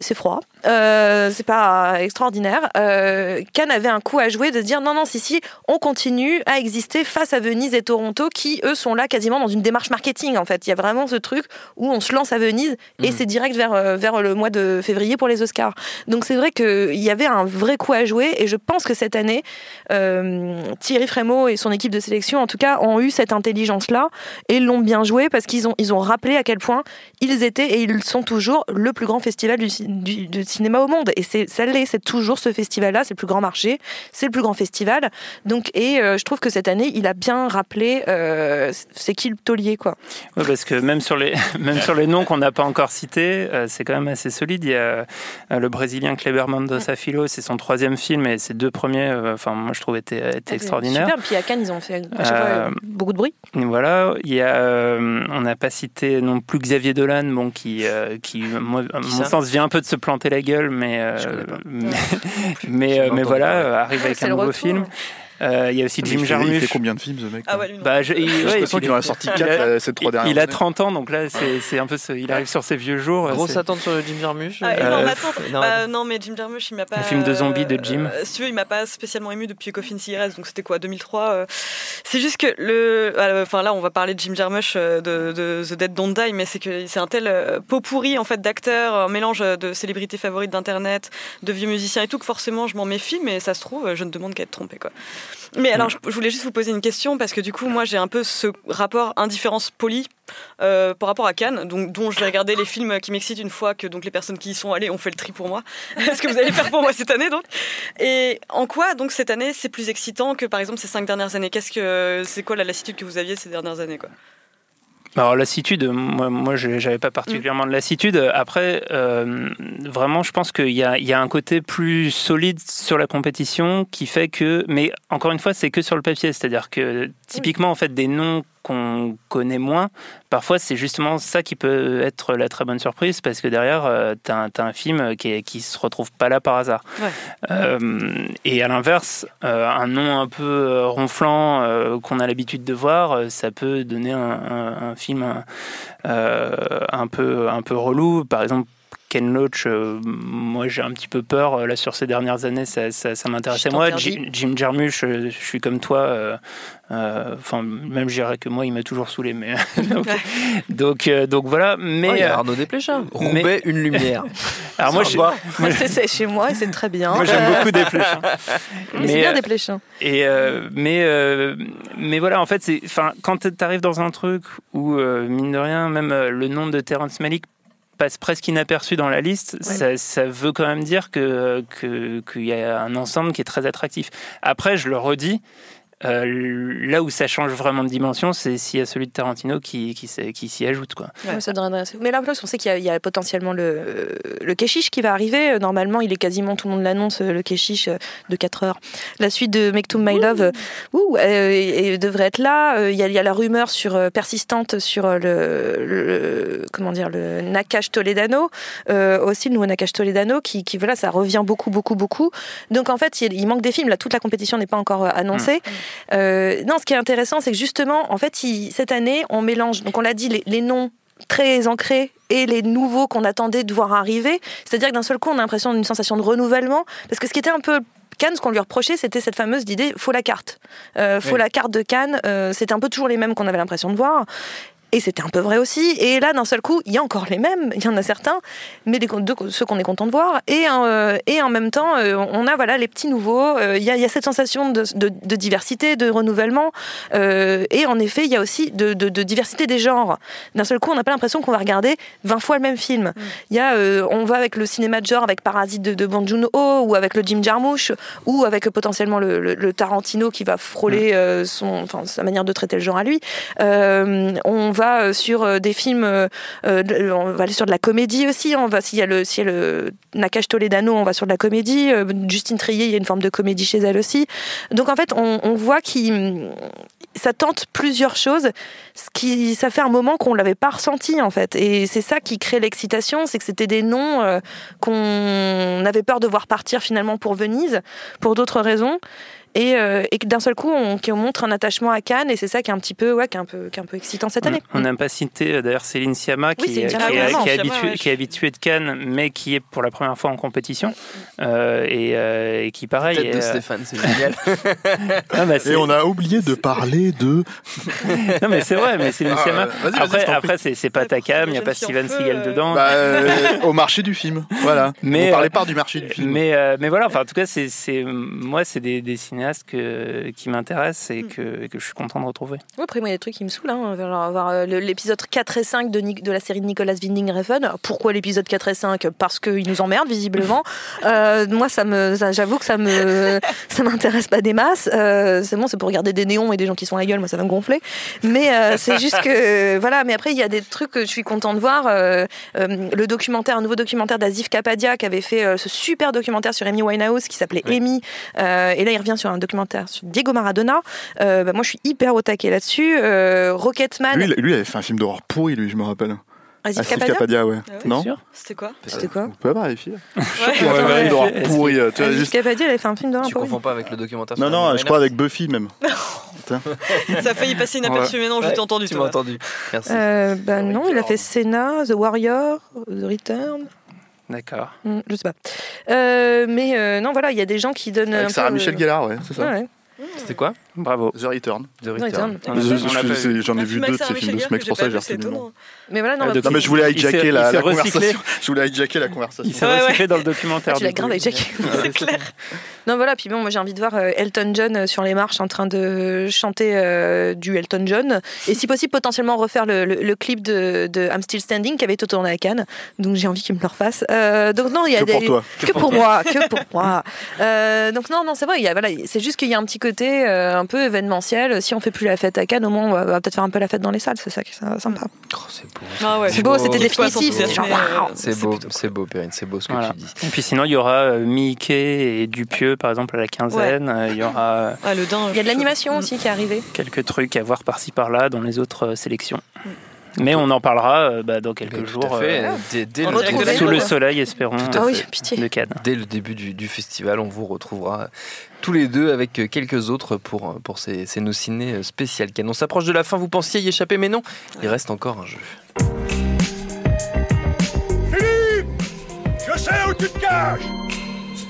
c'est froid, Euh, c'est pas extraordinaire. Euh, Cannes avait un coup à jouer de se dire non, non, si, si, on continue à exister face à Venise et Toronto qui, eux, sont là quasiment dans une démarche marketing en fait. Il y a vraiment ce truc où on se lance à Venise et c'est direct vers, euh, vers le mois de février pour les Oscars. Donc c'est vrai qu'il y avait un vrai coup à jouer et je pense que cette année, euh, Thierry Frémaux et son équipe de sélection, en tout cas, ont eu cette intelligence-là et l'ont bien joué parce qu'ils ont, ils ont rappelé à quel point ils étaient et ils sont toujours le plus grand festival du, du- cinéma au monde. Et c'est ça l'est, c'est toujours ce festival-là, c'est le plus grand marché, c'est le plus grand festival. Donc, et euh, je trouve que cette année, il a bien rappelé euh, c'est qui le taulier, quoi. Ouais, parce que même sur les, [laughs] même sur les noms qu'on n'a pas encore cités, euh, c'est quand même assez solide. Il y a euh, le Brésilien Kleber Mendoza Filho, c'est son troisième film et ses deux premiers, enfin, moi je trouve, étaient, étaient extraordinaires. Super. Puis à Cannes, ils ont fait à chaque fois, beaucoup de bruit. Voilà, il y a, on n'a pas cité non plus Xavier Dolan, bon, qui, qui moi, à mon sens, vient un peu de se planter la gueule, mais, euh, [laughs] mais, mais, mais voilà, euh, arrive avec [laughs] un nouveau retour. film. Euh, il y a aussi Mais Jim fait- Il Jarmusch. fait combien de films, ce mec Ah ouais, lui, non. Bah, je- il- ouais, qu'il en a sorti il 4 a- ces trois dernières il a années. 30 ans, donc là, c'est c'est un peu, ce- il arrive sur ses vieux jours. Grosse attente sur le Jim Jarmusch. Ah, Euh, énorme Euh, Bah, non, mais Jim Jarmusch, il m'a pas. Le film de zombie de Jim. euh, si tu veux, il m'a pas spécialement ému depuis Coffin Cigarettes, donc c'était quoi, 2003 euh, C'est juste que le. euh, Enfin, là, on va parler de Jim Jarmusch euh, de, de The Dead Don't Die, mais c'est que c'est un tel euh, pot pourri en fait d'acteurs, un mélange de célébrités favorites d'internet, de vieux musiciens et tout, que forcément je m'en méfie, mais ça se trouve, je ne demande qu'à être trompé quoi. Mais alors, je, je voulais juste vous poser une question parce que du coup, moi, j'ai un peu ce rapport indifférence polie euh, par rapport à Cannes, donc dont je vais regarder les films qui m'excitent une fois que donc les personnes qui y sont allées ont fait le tri pour moi. [laughs] ce que vous allez faire pour moi cette année donc. Et en quoi donc cette année c'est plus excitant que par exemple ces cinq dernières années? Qu'est-ce que c'est quoi la lassitude que vous aviez ces dernières années quoi? Alors lassitude, moi, moi j'avais pas particulièrement de lassitude. Après, euh, vraiment, je pense qu'il y a, y a un côté plus solide sur la compétition qui fait que, mais encore une fois, c'est que sur le papier, c'est-à-dire que typiquement en fait des noms qu'on connaît moins, parfois c'est justement ça qui peut être la très bonne surprise parce que derrière, euh, t'as un, t'as un film qui, est- qui se retrouve pas là par hasard. Ouais. Euh, et à l'inverse, euh, un nom un peu ronflant qu'on a l'habitude de voir, ça peut donner un, un- un film un peu un peu relou. Par exemple. Ken Loach, euh, moi j'ai un petit peu peur euh, là sur ces dernières années, ça, ça, ça m'intéressait moi. Jim, Jim Jarmusch, euh, je suis comme toi, euh, euh, enfin même je dirais que moi il m'a toujours saoulé, mais [laughs] donc donc, euh, donc voilà. Mais Oh, il y a Arnaud Desplechin. mais- Roubaix, une lumière. [laughs] alors moi, je- [laughs] c'est chez moi et c'est très bien. moi j'aime beaucoup des flèches. hein. Mais c'est bien des pléchins. Et euh, mais euh, mais voilà en fait c'est enfin quand tu arrives dans un truc où euh, mine de rien même euh, le nom de Terrence Malick passe presque inaperçu dans la liste, ça, ça veut quand même dire que que- qu'il y a un ensemble qui est très attractif. Après, je le redis, euh, là où ça change vraiment de dimension, c'est s'il y a celui de Tarantino qui qui, s'y ajoute quoi. Ouais, ça devrait intéresser. Mais là, en plus, on sait qu'il y, a- il y a potentiellement le, le Keshish qui va arriver. Euh, Normalement, il est quasiment, tout le monde l'annonce, euh, le Keshish de 4 heures. La suite de Make to My Love ouh, euh, et- et devrait être là. Il y, a, il y a la rumeur sur, persistante sur le, le- comment dire, le Nakash Toledano, euh, aussi le nouveau Nakash Toledano, qui, qui, voilà, ça revient beaucoup, beaucoup, beaucoup. Donc, en fait, il, il manque des films. Là, toute la compétition n'est pas encore annoncée. Euh, non, ce qui est intéressant, c'est que justement, en fait, il- cette année, on mélange. Donc, on l'a dit, les, les noms très ancrés et les nouveaux qu'on attendait de voir arriver. C'est-à-dire que d'un seul coup, on a l'impression d'une sensation de renouvellement. Parce que ce qui était un peu Cannes, ce qu'on lui reprochait, c'était cette fameuse idée faut la carte. Euh, faut Oui. la carte de Cannes. Euh, c'était un peu toujours les mêmes qu'on avait l'impression de voir. Et c'était un peu vrai aussi. Et là, d'un seul coup, il y a encore les mêmes. Il y en a certains, mais des, de- ceux qu'on est content de voir. Et, euh, et en même temps, euh, on a voilà les petits nouveaux. Euh, Il y, a, il y a cette sensation de, de- de diversité, de renouvellement. Et en effet, il y a aussi de, diversité des genres. D'un seul coup, on n'a pas l'impression qu'on va regarder 20 fois le même film. Il y a, on va avec le cinéma de genre, avec Parasite de, de Bong Joon-ho, ou avec le Jim Jarmusch, ou avec potentiellement le, le- le Tarantino qui va frôler euh, son, sa manière de traiter le genre à lui. On va euh, sur euh, des films, euh, on va aller sur de la comédie aussi. On va s'il y a le, s'il y a le Nakash Toledano, on va sur de la comédie. Justine Trier, il y a une forme de comédie chez elle aussi. Donc en fait, on, on voit qu'il ça tente plusieurs choses, ce qui ça fait un moment qu'on l'avait pas ressenti en fait. Et c'est ça qui crée l'excitation, c'est que c'était des noms qu'on avait peur de voir partir finalement pour Venise, pour d'autres raisons. Et, euh, et que d'un seul coup, on, montre un attachement à Cannes, et c'est ça qui est un petit peu, ouais, qui est un peu, qui est un peu excitant cette année. On n'a pas cité euh, d'ailleurs Céline Sciamma qui, est, qui est habituée, ouais. qui est habituée de Cannes, mais qui est pour la première fois en compétition euh, et, euh, et qui pareil. Tête de est, euh, Stéphane, c'est génial. [laughs] bah, Et on a oublié de parler de. [laughs] non mais c'est vrai, mais Céline Ah, je après, c'est, pas ta cam, il n'y a pas Steven Seagal dedans. Bah, [laughs] euh, au marché du film. Voilà. Mais, on parlait pas du marché du film. Mais, euh, mais voilà, enfin, en tout cas, c'est, c'est, moi, c'est des, des cinéastes cinéaste que, qui m'intéresse et que, et que je suis content de retrouver. Ouais, après, moi, il y a des trucs qui me saoulent. Hein. Euh, l'épisode 4 et 5 de, la série de Nicolas Winding Refn. Pourquoi l'épisode 4 et 5 Parce qu'ils nous emmerdent, visiblement. [laughs] Euh, moi, ça me, j'avoue que ça me, [laughs] ça m'intéresse pas des masses. Euh, c'est bon, c'est pour regarder des néons et des gens qui sont à la gueule. Moi, ça va me gonfler. Mais euh, [laughs] c'est juste que, voilà. Mais après, il y a des trucs que je suis content de voir. Le documentaire, un nouveau documentaire d'Azif Kapadia qui avait fait ce super documentaire sur Amy Winehouse qui s'appelait Amy. Euh, et là, il revient sur un documentaire sur Diego Maradona. Euh, bah, moi, je suis hyper au taquet là-dessus. Euh, Rocketman. Lui, il- lui, il avait fait un film d'horreur pourri, lui, je me rappelle. Asif Asif Kapadia Kapadia, ouais. Ah ouais non C'était quoi C'était quoi On peut pas vérifier. Ouais. [laughs] Il avait un film d'horreur pourri. Tu vois, Asif juste... Kapadia, il avait fait un film d'horreur. Tu confonds pas avec le documentaire Non, non, je crois avec Buffy même. [laughs] [laughs] Ça a failli passer inaperçu, mais non, je Ouais, t'ai entendu. Tu m'as entendu. Merci. Euh, bah non, il a fait Senna, The Warrior, The Return. D'accord. Hmm, je sais pas. Euh, mais euh, non, voilà, il y a des gens qui donnent. Avec un Sarah peu, Michel euh, Gellar, ouais, c'est ça. ouais. C'était quoi? Bravo. The Return. The Return. C'est-. J'en ai Un vu deux de ces films de Michel ce mec, Gellar pour que ça j'ai j'ai c'est retenu le nom. Mais voilà, non, Ah, Non, mais je voulais hijacker la, conversation. [laughs] Je voulais hijacker la conversation. Il s'est recyclé ouais. dans le documentaire. tu l'as grave Jack. [laughs] C'est clair. Non, voilà, puis bon, moi j'ai envie de voir euh, Elton John euh, sur les marches en train de chanter euh, du Elton John. Et si possible, potentiellement refaire le, le- le clip de, de I'm Still Standing qui avait été tourné à Cannes. Donc j'ai envie qu'il me le refasse. Euh, donc non, il y a Que des. pour toi. Que pour moi, que pour moi. [laughs] Euh, donc non, non, c'est vrai, il y a, voilà, c'est juste qu'il y a un petit côté euh, un peu événementiel. Si on fait plus la fête à Cannes, au moins on va, va peut-être faire un peu la fête dans les salles, c'est ça qui est sympa. Oh, c'est beau. Ah ouais. C'est beau, c'était définitif. C'est beau, c'est beau, Perrine, c'est beau ce que Voilà. tu dis. Et puis sinon, il y aura euh, Mickey et Dupieux, par exemple, à la quinzaine. Euh, Il y aura Ah, le din. Il y a de l'animation aussi qui est arrivée. quelques trucs à voir par-ci par-là dans les autres euh, sélections. Mais on en parlera euh, bah, dans quelques Mais jours. Tout à fait. euh, Dès, dès le, sous le Tout soleil, espérons, Tout à Ah oui, fait. pitié. de Cannes. dès le début du, du festival, on vous retrouvera tous les deux avec quelques autres pour, pour ces, ces nos ciné spéciales Cannes. On s'approche de la fin, vous pensiez y échapper, mais non, il reste encore un jeu. Je sais où tu te caches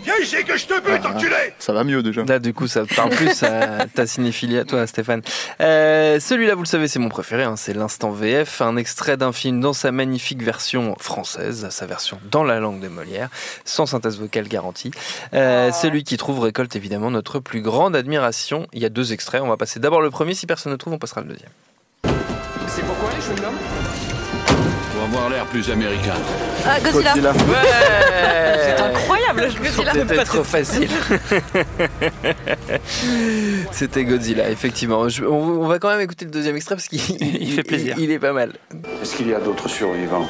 Viens ici que je te bute, enculé Ça va mieux déjà. Là, du coup, ça parle plus à [laughs] ta cinéphilie à toi, Stéphane. Euh, Celui-là, vous le savez, c'est mon préféré. hein, c'est l'instant VF, un extrait d'un film dans sa magnifique version française, sa version dans la langue de Molière, sans synthèse vocale garantie. Euh, Celui qui trouve récolte évidemment notre plus grande admiration. Il y a deux extraits. On va passer d'abord le premier. Si personne ne trouve, on passera le deuxième. C'est pourquoi les chewing-gums Pour avoir l'air plus américain. Ah, Godzilla. Godzilla. C'est incroyable, [laughs] je me dis là, C'était trop facile. [laughs] C'était Godzilla, effectivement. Je- on, on va quand même écouter le deuxième extrait parce qu'il Il fait plaisir. Il, il est pas mal. Est-ce qu'il y a d'autres survivants?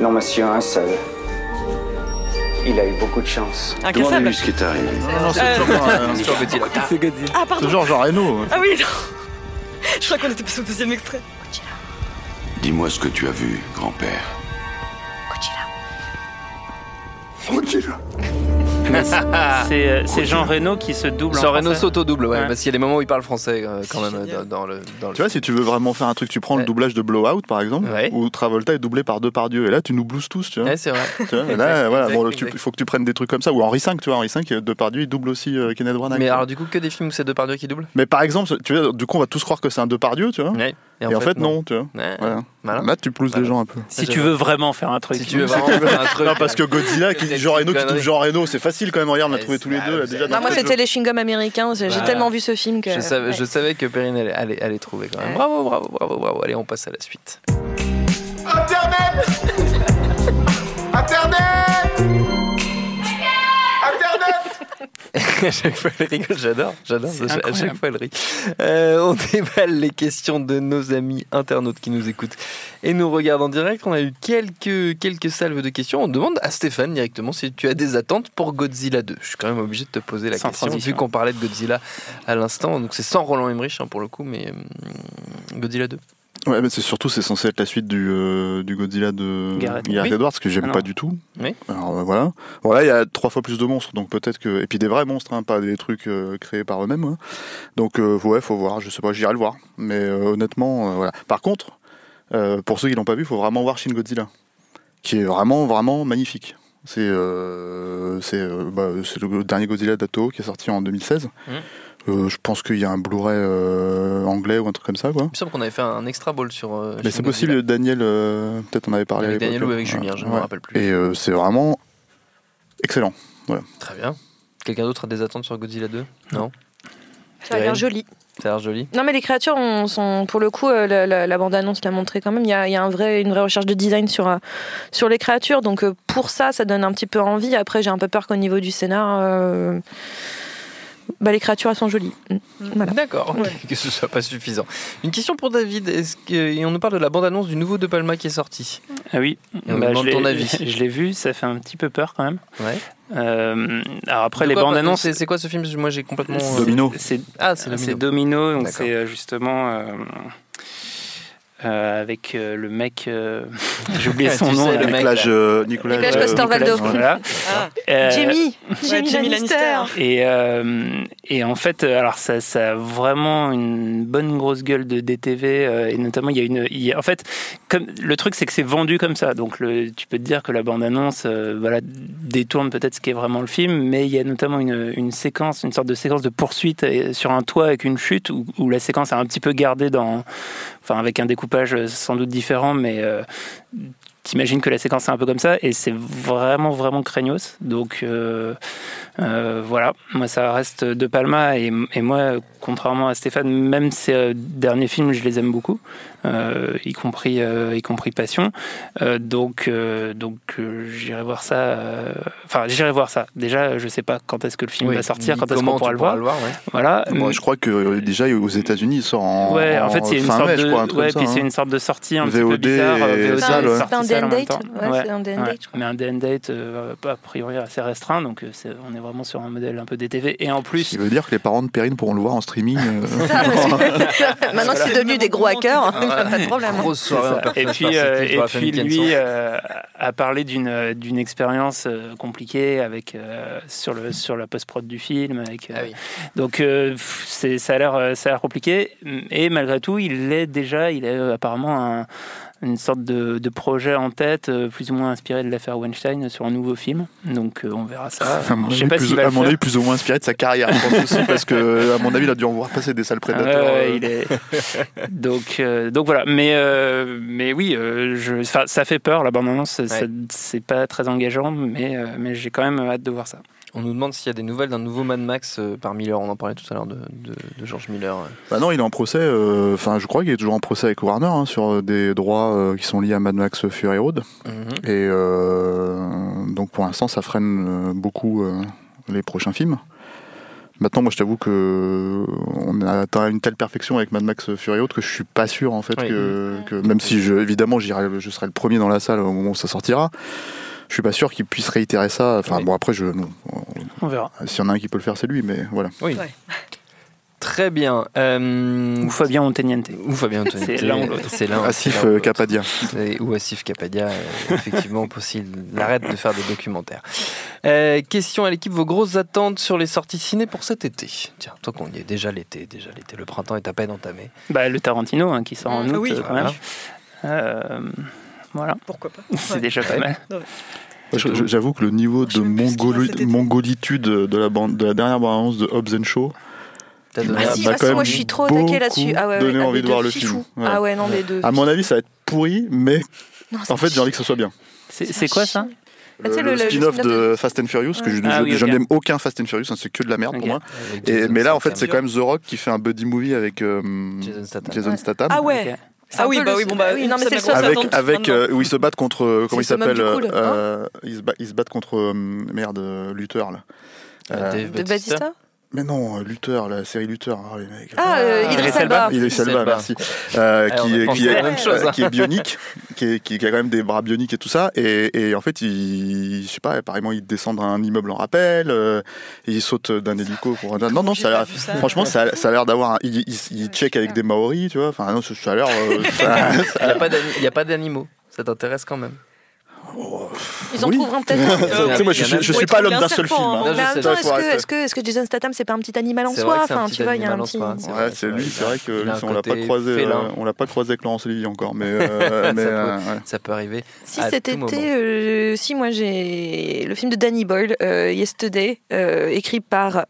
Non, monsieur, un seul. Il a eu beaucoup de chance. Incassable. ce qui est arrivé. Non, non, c'est Euh, toujours, euh, [laughs] C'est sur Godzilla. Ah, pardon. toujours Jean Reno. Ah oui, non. Je crois qu'on était passé au deuxième extrait. Dis-moi ce que tu as vu, grand-père. [laughs] C'est euh, c'est Jean Reno qui se double en Jean Reno français. s'auto-double, ouais, Ouais. parce qu'il y a des moments où il parle français euh, quand C'est même euh, génial. dans, dans le, dans le Tu vois, si tu veux vraiment faire un truc, tu prends Ouais. le doublage de Blowout par exemple, Ouais. où Travolta est doublé par Depardieu. Et là, tu nous blouses tous, tu vois. Ouais, c'est vrai. [laughs] Tu vois, et là, voilà, bon, Exact, tu- exact. il faut que tu prennes des trucs comme ça. Ou Henri V, tu vois, Henri V, Depardieu, il double aussi euh, Kenneth Branagh. Mais alors, du coup, que des films où c'est Depardieu qui double? Mais par exemple, tu vois, du coup, on va tous croire que c'est un Depardieu, tu vois. Ouais. Et, en fait, non, tu vois. Ouais. Voilà. Là, tu Malin. les gens un peu. Si tu veux vraiment faire un truc. Si tu veux vraiment [laughs] faire un truc. Non, parce que Godzilla, qui dit Jean Reno, qui Connerie. double Jean Reno, c'est facile quand même. Regarde, on a trouvé tous les deux. Ah, déjà, moi c'était les chewing-gums américains. J'ai tellement vu ce film que. Je savais, que Perrine allait, trouver quand même. Bravo, bravo, bravo, bravo. Allez, on passe à la suite. Internet [laughs] Internet [laughs] à chaque fois, elle rigole, j'adore, j'adore, à chaque- fois, elle rit. Euh, on [laughs] déballe les questions de nos amis internautes qui nous écoutent et nous regardent en direct. On a eu quelques, quelques salves de questions. On demande à Stéphane directement si tu as des attentes pour Godzilla 2. Je suis quand même obligé de te poser la Sans question, transition. vu qu'on parlait de Godzilla à l'instant. Donc c'est sans Roland Emmerich hein, pour le coup, mais hum, Godzilla 2. Ouais, mais c'est surtout, c'est censé être la suite du, euh, du Godzilla de Gareth. Oui. Edwards, que j'aime Ah pas du tout. Oui. Alors euh, voilà. Voilà, il y a trois fois plus de monstres, donc peut-être que. Et puis des vrais monstres, hein, pas des trucs euh, créés par eux-mêmes. hein. Donc ouais, faut voir. Je sais pas, j'irai le voir. Mais honnêtement, voilà. Par contre, pour ceux qui l'ont pas vu, il faut vraiment voir Shin Godzilla, qui est vraiment, vraiment magnifique. C'est c'est bah, le dernier Godzilla d'Ato qui est sorti en 2016. Mhm. Euh, je pense qu'il y a un Blu-ray euh, anglais ou un truc comme ça, quoi. Il me semble qu'on avait fait un extra ball sur. euh, Mais c'est possible, Daniel, euh, peut-être on avait parlé Avec l'époque. Daniel ou avec. Julien, je ne me Ouais. rappelle plus. Et euh, c'est vraiment excellent. Très bien. Quelqu'un d'autre a des attentes sur Godzilla 2 Non Ça a l'air joli. Ça a l'air joli. Non, mais les créatures on- sont, pour le coup, euh, la, la- la bande-annonce l'a montré quand même. Il y a, il y a un vrai, une vraie recherche de design sur, euh, sur les créatures. Donc, euh, pour ça, ça donne un petit peu envie. Après, j'ai un peu peur qu'au niveau du scénar, euh, bah, les créatures, elles sont jolies. Mm. Voilà. D'accord, que ce soit pas suffisant. Une question pour David. Est-ce que... et on nous parle de la bande-annonce du nouveau De Palma qui est sorti. Ah oui, on Bah, demande je l'ai- ton avis. [laughs] Je l'ai vu, ça fait un petit peu peur quand même. Ouais. Euh, alors après, De les quoi, bandes annonces. C'est c'est quoi ce film? Moi j'ai complètement. euh, Domino. C'est Ah, c'est c'est Domino. Domino, donc D'accord. c'est euh, justement euh, euh, avec euh, le mec. euh, [laughs] J'ai oublié son nom. sais, le mec, Nicolas, là. euh, Nicolas, Nicolas euh, Coster-Waldau. Voilà. Ah, Euh, Jamie, Jamie, Jamie Lannister. Lannister. Et, euh, et en fait, alors ça, ça a vraiment une bonne grosse gueule de DTV euh, et notamment il y a une, il y a- en fait, comme le truc c'est que c'est vendu comme ça, donc le, tu peux te dire que la bande annonce, voilà, détourne peut-être ce qui est vraiment le film, mais il y a notamment une, une séquence, une sorte de séquence de poursuite sur un toit avec une chute où, où la séquence est un petit peu gardée dans, avec un découpage euh, sans doute différent, mais euh, T'imagines que la séquence est un peu comme ça et c'est vraiment vraiment craignos. Donc euh, voilà, moi ça reste De Palma et, et moi contrairement à Stéphane, même ces euh, derniers films je les aime beaucoup, euh, y compris euh, y compris Passion. Euh, donc euh, donc euh, j'irai voir ça. euh, Enfin j'irai voir ça. Déjà je sais pas quand est-ce que le film Oui, va sortir, quand est-ce qu'on pourra le voir. le voir, ouais. Voilà. Moi, je crois que euh, déjà aux États-Unis, il sort en, Ouais, en fait, c'est une sorte mai, de, je crois, un truc ouais, comme puis ça, c'est hein. une sorte de sortie un petit peu bizarre. VOD, C'est un date. Ouais, un ouais. date. Mais un and date, euh, a priori assez restreint, donc on est vraiment sur un modèle un peu DTV. Et en plus, Ce qui veut dire que les parents de Perrine pourront le voir en streaming. euh, [laughs] [laughs] Maintenant que c'est devenu des gros hackers, pas de problème. hein. Et puis, euh, et puis lui euh, a parlé d'une d'une expérience euh, compliquée avec euh, sur le sur la post prod du film. Avec, euh, Ah oui. Donc euh, c'est ça a l'air euh, ça a l'air compliqué et malgré tout il est déjà il est euh, apparemment un- une sorte de, de projet en tête euh, plus ou moins inspiré de l'affaire Weinstein sur un nouveau film. Donc euh, on verra ça. [laughs] à mon Je sais avis, pas plus, à mon avis, ou moins inspiré de sa carrière, je pense aussi, [laughs] parce que, à mon avis, il a dû en voir passer des sales prédateurs. Euh, il est... donc, euh, donc voilà. Mais, euh, mais oui, euh, je... enfin, ça fait peur, la bande-annonce. ça- ça- C'est pas très engageant, mais, euh, mais j'ai quand même hâte de voir ça. On nous demande s'il y a des nouvelles d'un nouveau Mad Max euh, par Miller. On en parlait tout à l'heure de, de, de George Miller. Bah non, il est en procès. euh, Enfin, je crois qu'il est toujours en procès avec Warner hein, sur des droits euh, qui sont liés à Mad Max Fury Road. Mhm. Et euh, donc, pour l'instant, ça freine euh, beaucoup euh, les prochains films. Maintenant, moi, je t'avoue que on a atteint une telle perfection avec Mad Max Fury Road que je suis pas sûr en fait Oui. que, que même si je, évidemment, j'irai, je serai le premier dans la salle au moment où ça sortira. Je suis pas sûr qu'il puisse réitérer ça. Enfin, Oui. bon, après, je, non. On verra. S'il y en a un qui peut le faire, c'est lui, mais voilà. Oui. Ouais. [laughs] Très bien. Euh, Ou Fabien Antoniente. Ou Fabien Antoine. C'est l'un ou l'autre. C'est l'un. Asif euh. Capadia. Ou Asif Kapadia, euh, effectivement, [laughs] possible. Il arrête de faire des documentaires. Euh, question à l'équipe, vos grosses attentes sur les sorties ciné pour cet été? Tiens, toi qu'on y est déjà l'été, déjà l'été, le printemps est à peine entamé. Bah, le Tarantino hein, qui sort en Ah août, oui. quand Voilà. même. Euh, voilà, Pourquoi pas [laughs] c'est Ouais. déjà pas mal. Ouais, J'avoue que le niveau de mongolitude de la, bande, de la dernière bande-annonce de Hobbs and Shaw T'as Ah, donné Ah si, bah, ah, si, moi je suis trop au taquet là-dessus. Ah ouais, ouais, donné envie de voir le film. Ouais. Ah ouais, non, les deux. À mon avis, ça va être pourri, mais Non, en fait, j'ai envie que ce soit bien. C'est quoi ça Ah, le, le- le spin-off de Fast and Furious, que je, Ah je- oui, je ok. n'aime aucun Fast and Furious, hein, c'est que de la merde pour moi. Et, mais là, en fait, c'est quand même The Rock qui fait un buddy movie avec euh, Jason Statham. Jason Ouais. Statham. Ah ouais Ah oui, bah le- oui, bon bah Ah oui, non, mais ça c'est seul avec, avec euh, où ils se battent contre euh, comment il s'appelle euh, ils, se ba- ils se battent contre euh, merde Luther là. Dave De. Batista mais non, euh, Luther, la série Luther, ah, les mecs. Ah, euh, Ah, Idris Elba. Idris Elba, Elba. merci. Euh, on qui, est- qui même chose, hein. qui est bionique, qui, est- qui- a quand même des bras bioniques et tout ça. Et, et en fait, il, je sais pas, apparemment, il descend d'un immeuble en rappel, euh, et il saute d'un hélico. Pour... Non, non, ça ça. franchement, ça a, ça a l'air d'avoir un, il, il, il check avec des Maoris, tu vois. Enfin, non, ça, a l'air. euh, [laughs] ça- Il n'y a pas d'animaux. Ça t'intéresse quand même Ils en Oui. trouveront peut-être [laughs] moi, je, Faut suis pas l'homme un d'un seul film. hein. hein. Non, Mais en même temps, est-ce que, est-ce que, est-ce que Jason Statham, c'est pas un petit animal en soi? Enfin, tu vois, il y a un petit. soi, c'est Ouais, lui, c'est vrai que lui, on l'a pas croisé, euh, on l'a pas croisé avec Laurence Olivier encore, mais, euh, [laughs] mais Ça euh, ouais. Ça peut arriver. Si à cet tout été, euh, si moi j'ai le film de Danny Boyle, euh, Yesterday, euh, écrit par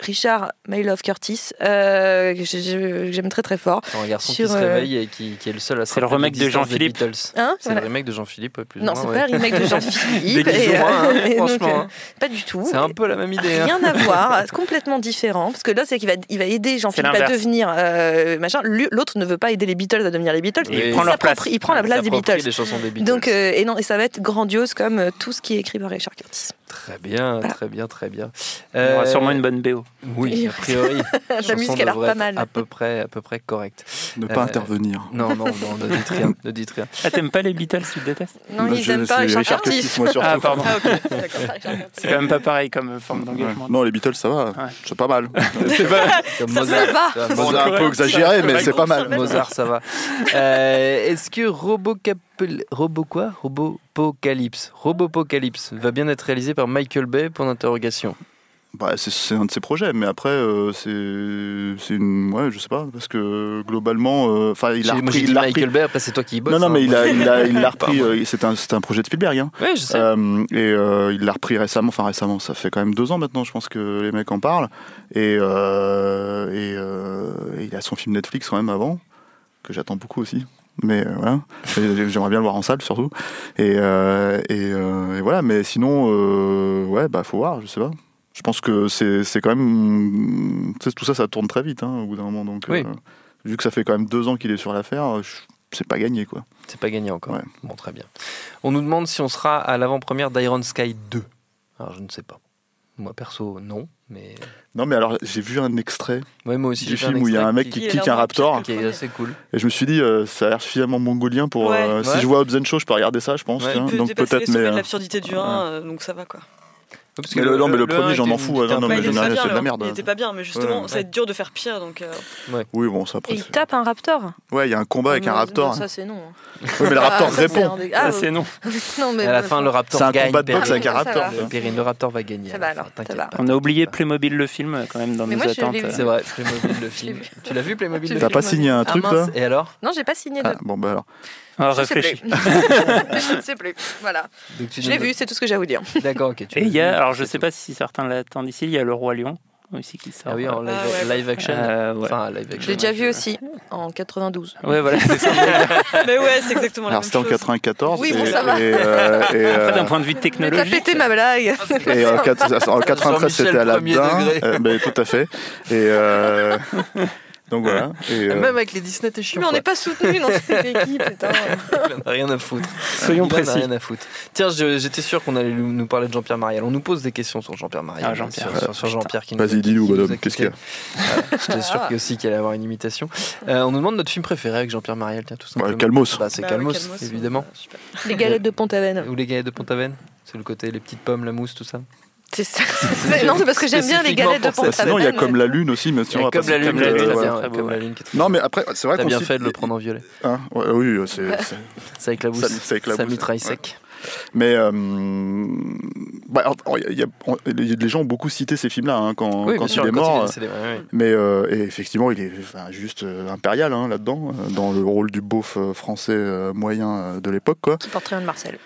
Richard My Love Curtis, euh, que j'ai- j'aime très très fort. Un garçon Sur, qui se euh, réveille et qui, qui est le seul à se C'est le remake de Jean-Philippe. Beatles. Hein C'est Voilà. le remake de Jean-Philippe, plus ou Non, c'est ouais. pas un remake de Jean-Philippe. [laughs] Hein, donc, franchement, euh, hein. Pas du tout. C'est un peu la même idée. hein. Rien à [laughs] voir, c'est complètement différent. Parce que là, c'est qu'il va, il va aider Jean-Philippe à devenir euh, machin. L'autre ne veut pas aider les Beatles à devenir les Beatles. Oui. Il prend leur place. Il prend la place des Beatles. les chansons des Beatles. Donc, euh, et non, et ça va être grandiose comme euh, tout ce qui est écrit par Richard Curtis. Très bien, Voilà. très bien, très bien. Il y aura Euh, sûrement une bonne BO. Oui, a priori. [laughs] La musique a l'air pas mal. À peu près, à peu près correcte. Ne pas Euh, intervenir. Non, non, non, ne dites rien, ne dites rien. Ah, t'aimes pas les Beatles, tu détestes? Non, Bah, ils je- aiment pas c'est Richard, Curtis. moi surtout. Ah, pardon. Ah, ok. D'accord, pas Richard Curtis. C'est quand même pas pareil comme forme Ouais. d'engagement. Non, les Beatles, ça va. Ouais. C'est pas mal. [laughs] Comme Ça, Mozart. ça va. Mozart. a un peu exagéré, mais c'est pas mal. Mozart, ça va. Euh, Est-ce que Robocapel... Robo quoi? Robopocalypse. Robopocalypse va bien être réalisé par Michael Bay, point d'interrogation. Bah, c'est- un de ses projets, mais après, euh, c'est une. Ouais, je sais pas, parce que globalement. euh, Enfin, il a repris. j'ai dit il a repris- Michael Bay, après c'est toi qui bosses. Non, non, hein. mais il a, je- il a, il l'a repris. Euh, C'est un, un projet de Spielberg. Hein. Ouais, je sais. Euh, et il l'a repris récemment, enfin récemment, ça fait quand même deux ans maintenant, je pense que les mecs en parlent. Et, et, et il a son film Netflix quand même avant, que j'attends beaucoup aussi. Mais euh, voilà, j'aimerais bien le voir en salle surtout. Et, euh, et, euh, et voilà, mais sinon, ouais, bah faut voir, je sais pas. Je pense que c'est quand même. Tout ça, ça tourne très vite hein, au bout d'un moment. Donc, Oui. vu que ça fait quand même deux ans qu'il est sur l'affaire, c'est pas gagné quoi. C'est pas gagné encore. Ouais. Bon, très bien. On nous demande si on sera à l'avant-première d'Iron Sky 2. Alors, je ne sais pas. Moi, perso, non. Mais Non, mais alors j'ai vu un extrait ouais, moi aussi, du j'ai vu un film où il y a un mec qui qui- kick un raptor. moins qui est assez cool. Et je me suis dit, euh, ça a l'air suffisamment mongolien pour. Ouais. euh, Ouais. Si je vois Hobbs Shaw, je peux regarder ça, je pense. Il peut Donc peut-être, mais. de euh, l'absurdité du 1, euh, donc ça va quoi. Parce Mais le- non, mais le un premier, j'en m'en fous, était non, non, mais fait de la le- merde. Il était pas bien, mais justement, Ouais. ça va être dur de faire pire. Donc, euh, Oui, bon, ça après. Et il c'est- tape un raptor. Ouais, il y a un combat avec un raptor. Ça, c'est non. Oui, mais le raptor Ah, ça, c'est répond. Ça, Ah, c'est non. [laughs] non, mais À la fin, le Raptor C'est un gagne. combat de boxe avec un raptor. le Raptor va gagner. Ça va alors. On a oublié Playmobil le film quand même dans nos attentes. C'est vrai, Playmobil le film. Tu l'as vu Playmobil le vu T'as film pas signé un Ah, truc, toi Et alors Non, j'ai pas signé de. Ah, bon, bah alors. Ah, Je sais plus. réfléchis. [laughs] je ne sais plus. Voilà. Je l'ai vu, c'est tout ce que j'ai à vous dire. D'accord, ok. tu Et il y a, alors je c'est sais tout. pas si certains l'attendent ici, il y a le Roi Lion aussi qui sort. Ah oui, en live, Ah ouais. live action. Euh, ouais. Enfin, live action. Je l'ai déjà vu aussi en 92. Ouais, voilà, ça. [laughs] Mais ouais, c'est exactement la Alors même c'était en chose. 94. Oui, et, bon, ça va. et, euh, et, euh, Après, d'un point de vue Mais t'as technologique. pété ma blague. et en, quatre- en 93, Jean-Michel, c'était à la. Euh, ben, tout à fait. Et euh, [laughs] donc voilà. [laughs] Et, euh, Même avec les Disney, t'es chiant. Mais on n'est pas soutenu dans cette [laughs] équipe, putain. Il en a rien à foutre. Soyons Il en a précis. rien à foutre. Tiens, j'étais sûr qu'on allait nous parler de Jean-Pierre Mariel. On nous pose des questions sur Jean-Pierre Mariel. Ah, Jean-Pierre. Sur, sur- sur Jean-Pierre qui Vas-y, dis-nous, madame, qu'est-ce qu'il y a. Voilà, J'étais sûr qu'il aussi qu'il allait avoir une imitation. Euh, on nous demande notre film préféré avec Jean-Pierre Mariel. Tiens, tout simplement. Calmos. Bah, c'est Bah, Calmos, évidemment. Les galettes de Pont-Aven. Ou les galettes de Pont-Aven. C'est le côté, les petites pommes, la mousse, tout ça. C'est ça. [laughs] C'est- Non, c'est parce que j'aime bien les galettes de. Pont-Aven. sinon, il y a comme la lune aussi, mais si on va comme la lune, comme la est lune, est Non, mais après, c'est vrai T'as qu'on bien fait de le prendre en violet. Hein, ouais, oui, c'est- [laughs] Ça éclabousse. Ça- ça éclabousse, Ça mitraille ouais. sec. Mais euh, bah, alors, il y a- on- les gens ont beaucoup cité ces films-là hein, quand, Oui, quand sûr, il est quand il est mort. décédé, ouais, ouais. Mais euh, et effectivement, il est enfin, juste euh, impérial hein, là-dedans, euh, dans le rôle du beauf euh, français euh, moyen euh, de l'époque, quoi. Qui porte rien de Marcel.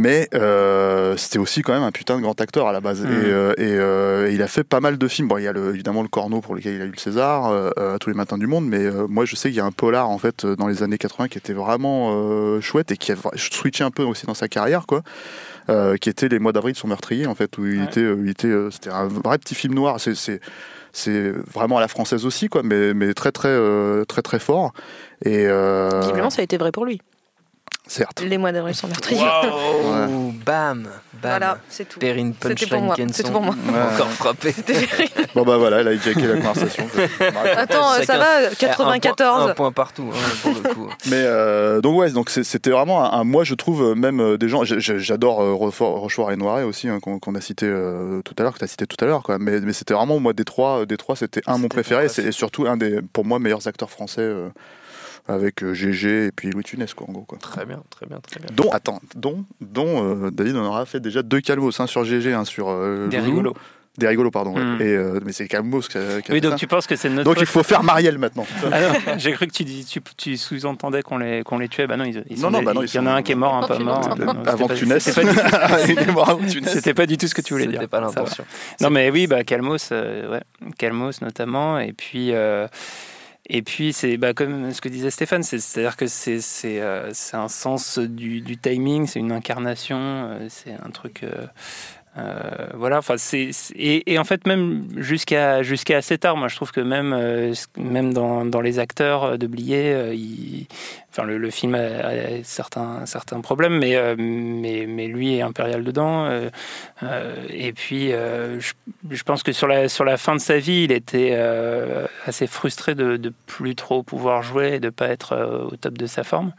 Mais euh, c'était aussi quand même un putain de grand acteur à la base. Et, euh, et, euh, il a fait pas mal de films. Bon, il y a le- évidemment le Corneau pour lequel il a eu le César, euh, euh, tous les matins du monde. Mais euh, moi, je sais qu'il y a un polar en fait euh, dans les années 80 qui était vraiment euh, chouette et qui a switché un peu aussi dans sa carrière, quoi. Euh, qui était les mois d'avril sont meurtriers en fait où il Ouais. était, euh, il était, euh, c'était un vrai petit film noir. C'est, c'est, c'est vraiment à la française aussi, quoi, mais, mais très très euh, très très fort. Et euh, Visiblement, ça a été vrai pour lui. Certes. Les mois d'avril sont meurtriers. Waouh [laughs] Bam Bam Voilà, c'est tout. Perrine Punchline moi, Kenson. c'était pour moi. [laughs] Encore frappé. [laughs] Bon bah voilà, elle a hijacké la conversation. Attends, ça va, Un point- 94. Un point partout, hein, pour le coup. Mais euh, donc ouais, donc c'est- c'était vraiment un, un- moi je trouve euh, même euh, des gens. J'adore euh, Rochefort Rochefort et Noiret aussi hein, qu'on a cité euh, tout à l'heure, que tu as cité tout à l'heure. quoi. Mais, mais c'était vraiment moi des trois, des trois, c'était un mon préféré, c'est- et surtout un des pour moi meilleurs acteurs français euh, avec euh, GG et puis Louis Tunès quoi en gros quoi. Très bien, très bien, très bien. Dont attends, dont dont euh, David on aura fait déjà deux calmos, un sur GG, un sur euh, Des rigolos. Des rigolos, pardon. ouais. Mm. Et, euh, mais c'est Calmos qui a, qui a Oui, fait donc ça. tu penses que c'est notre Donc il faut faire Marielle maintenant. [laughs] Ah j'ai cru que tu, dis- tu, tu sous-entendais qu'on les, qu'on les tuait. Bah non, ils, ils Non, sont non, bah non, il y en a un qui est mort, un pas- que tu naisses. C'était pas, du tout- [laughs] Il est mort avant que tu naisses. c'était pas du tout ce que tu voulais dire. C'était pas l'intention. Non, mais oui, bah, Calmos, euh, ouais. Calmos notamment. Et puis, euh, et puis c'est bah, comme ce que disait Stéphane, c'est- c'est-à-dire que c'est euh, un sens du, du timing, c'est une incarnation, euh, c'est un truc. Euh, euh, voilà, enfin c'est et, et en fait même jusqu'à jusqu'à assez tard, moi je trouve que même euh, même dans, dans les acteurs de Blier, euh, il- enfin le, le film a, a certains certains problèmes, mais euh, mais mais lui est impérial dedans. euh, euh, et puis euh, je, je pense que sur la sur la fin de sa vie, il était euh, assez frustré de de plus trop pouvoir jouer et de pas être euh, au top de sa forme.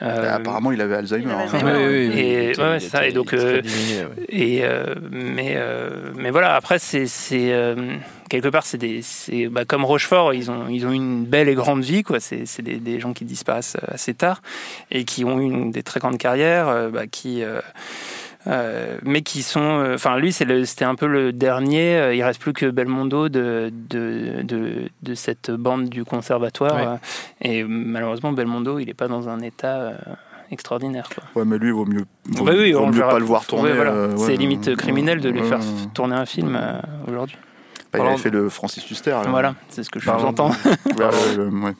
Euh, Bah, Apparemment, il avait Alzheimer. Il avait hein. Oui, oui, oui, Et- était- ouais, il c'est ça, était- et donc, euh, diminué, ouais. et euh, mais euh, mais voilà après c'est euh, quelque part c'est des c'est bah, comme Rochefort ils ont ils ont une belle et grande vie quoi c'est c'est des, des gens qui disparaissent assez tard et qui ont eu une, des très grandes carrières euh, bah, qui euh, euh, mais qui sont, euh, enfin lui c'est le- c'était un peu le dernier. euh, il reste plus que Belmondo de de, de, de cette bande du conservatoire. Ouais. euh, et malheureusement Belmondo il est pas dans un état euh, extraordinaire. Quoi. Ouais, mais lui, il vaut mieux, vaut, Bah oui, vaut on mieux verra. pas le voir tourner. Ouais, voilà. euh, ouais, c'est limite euh, criminel de lui faire ouais. tourner un film euh, aujourd'hui. Bah, il Parlant avait fait le Francis Huster. là. Voilà, c'est ce que je Parlant entends. [laughs] Ouais.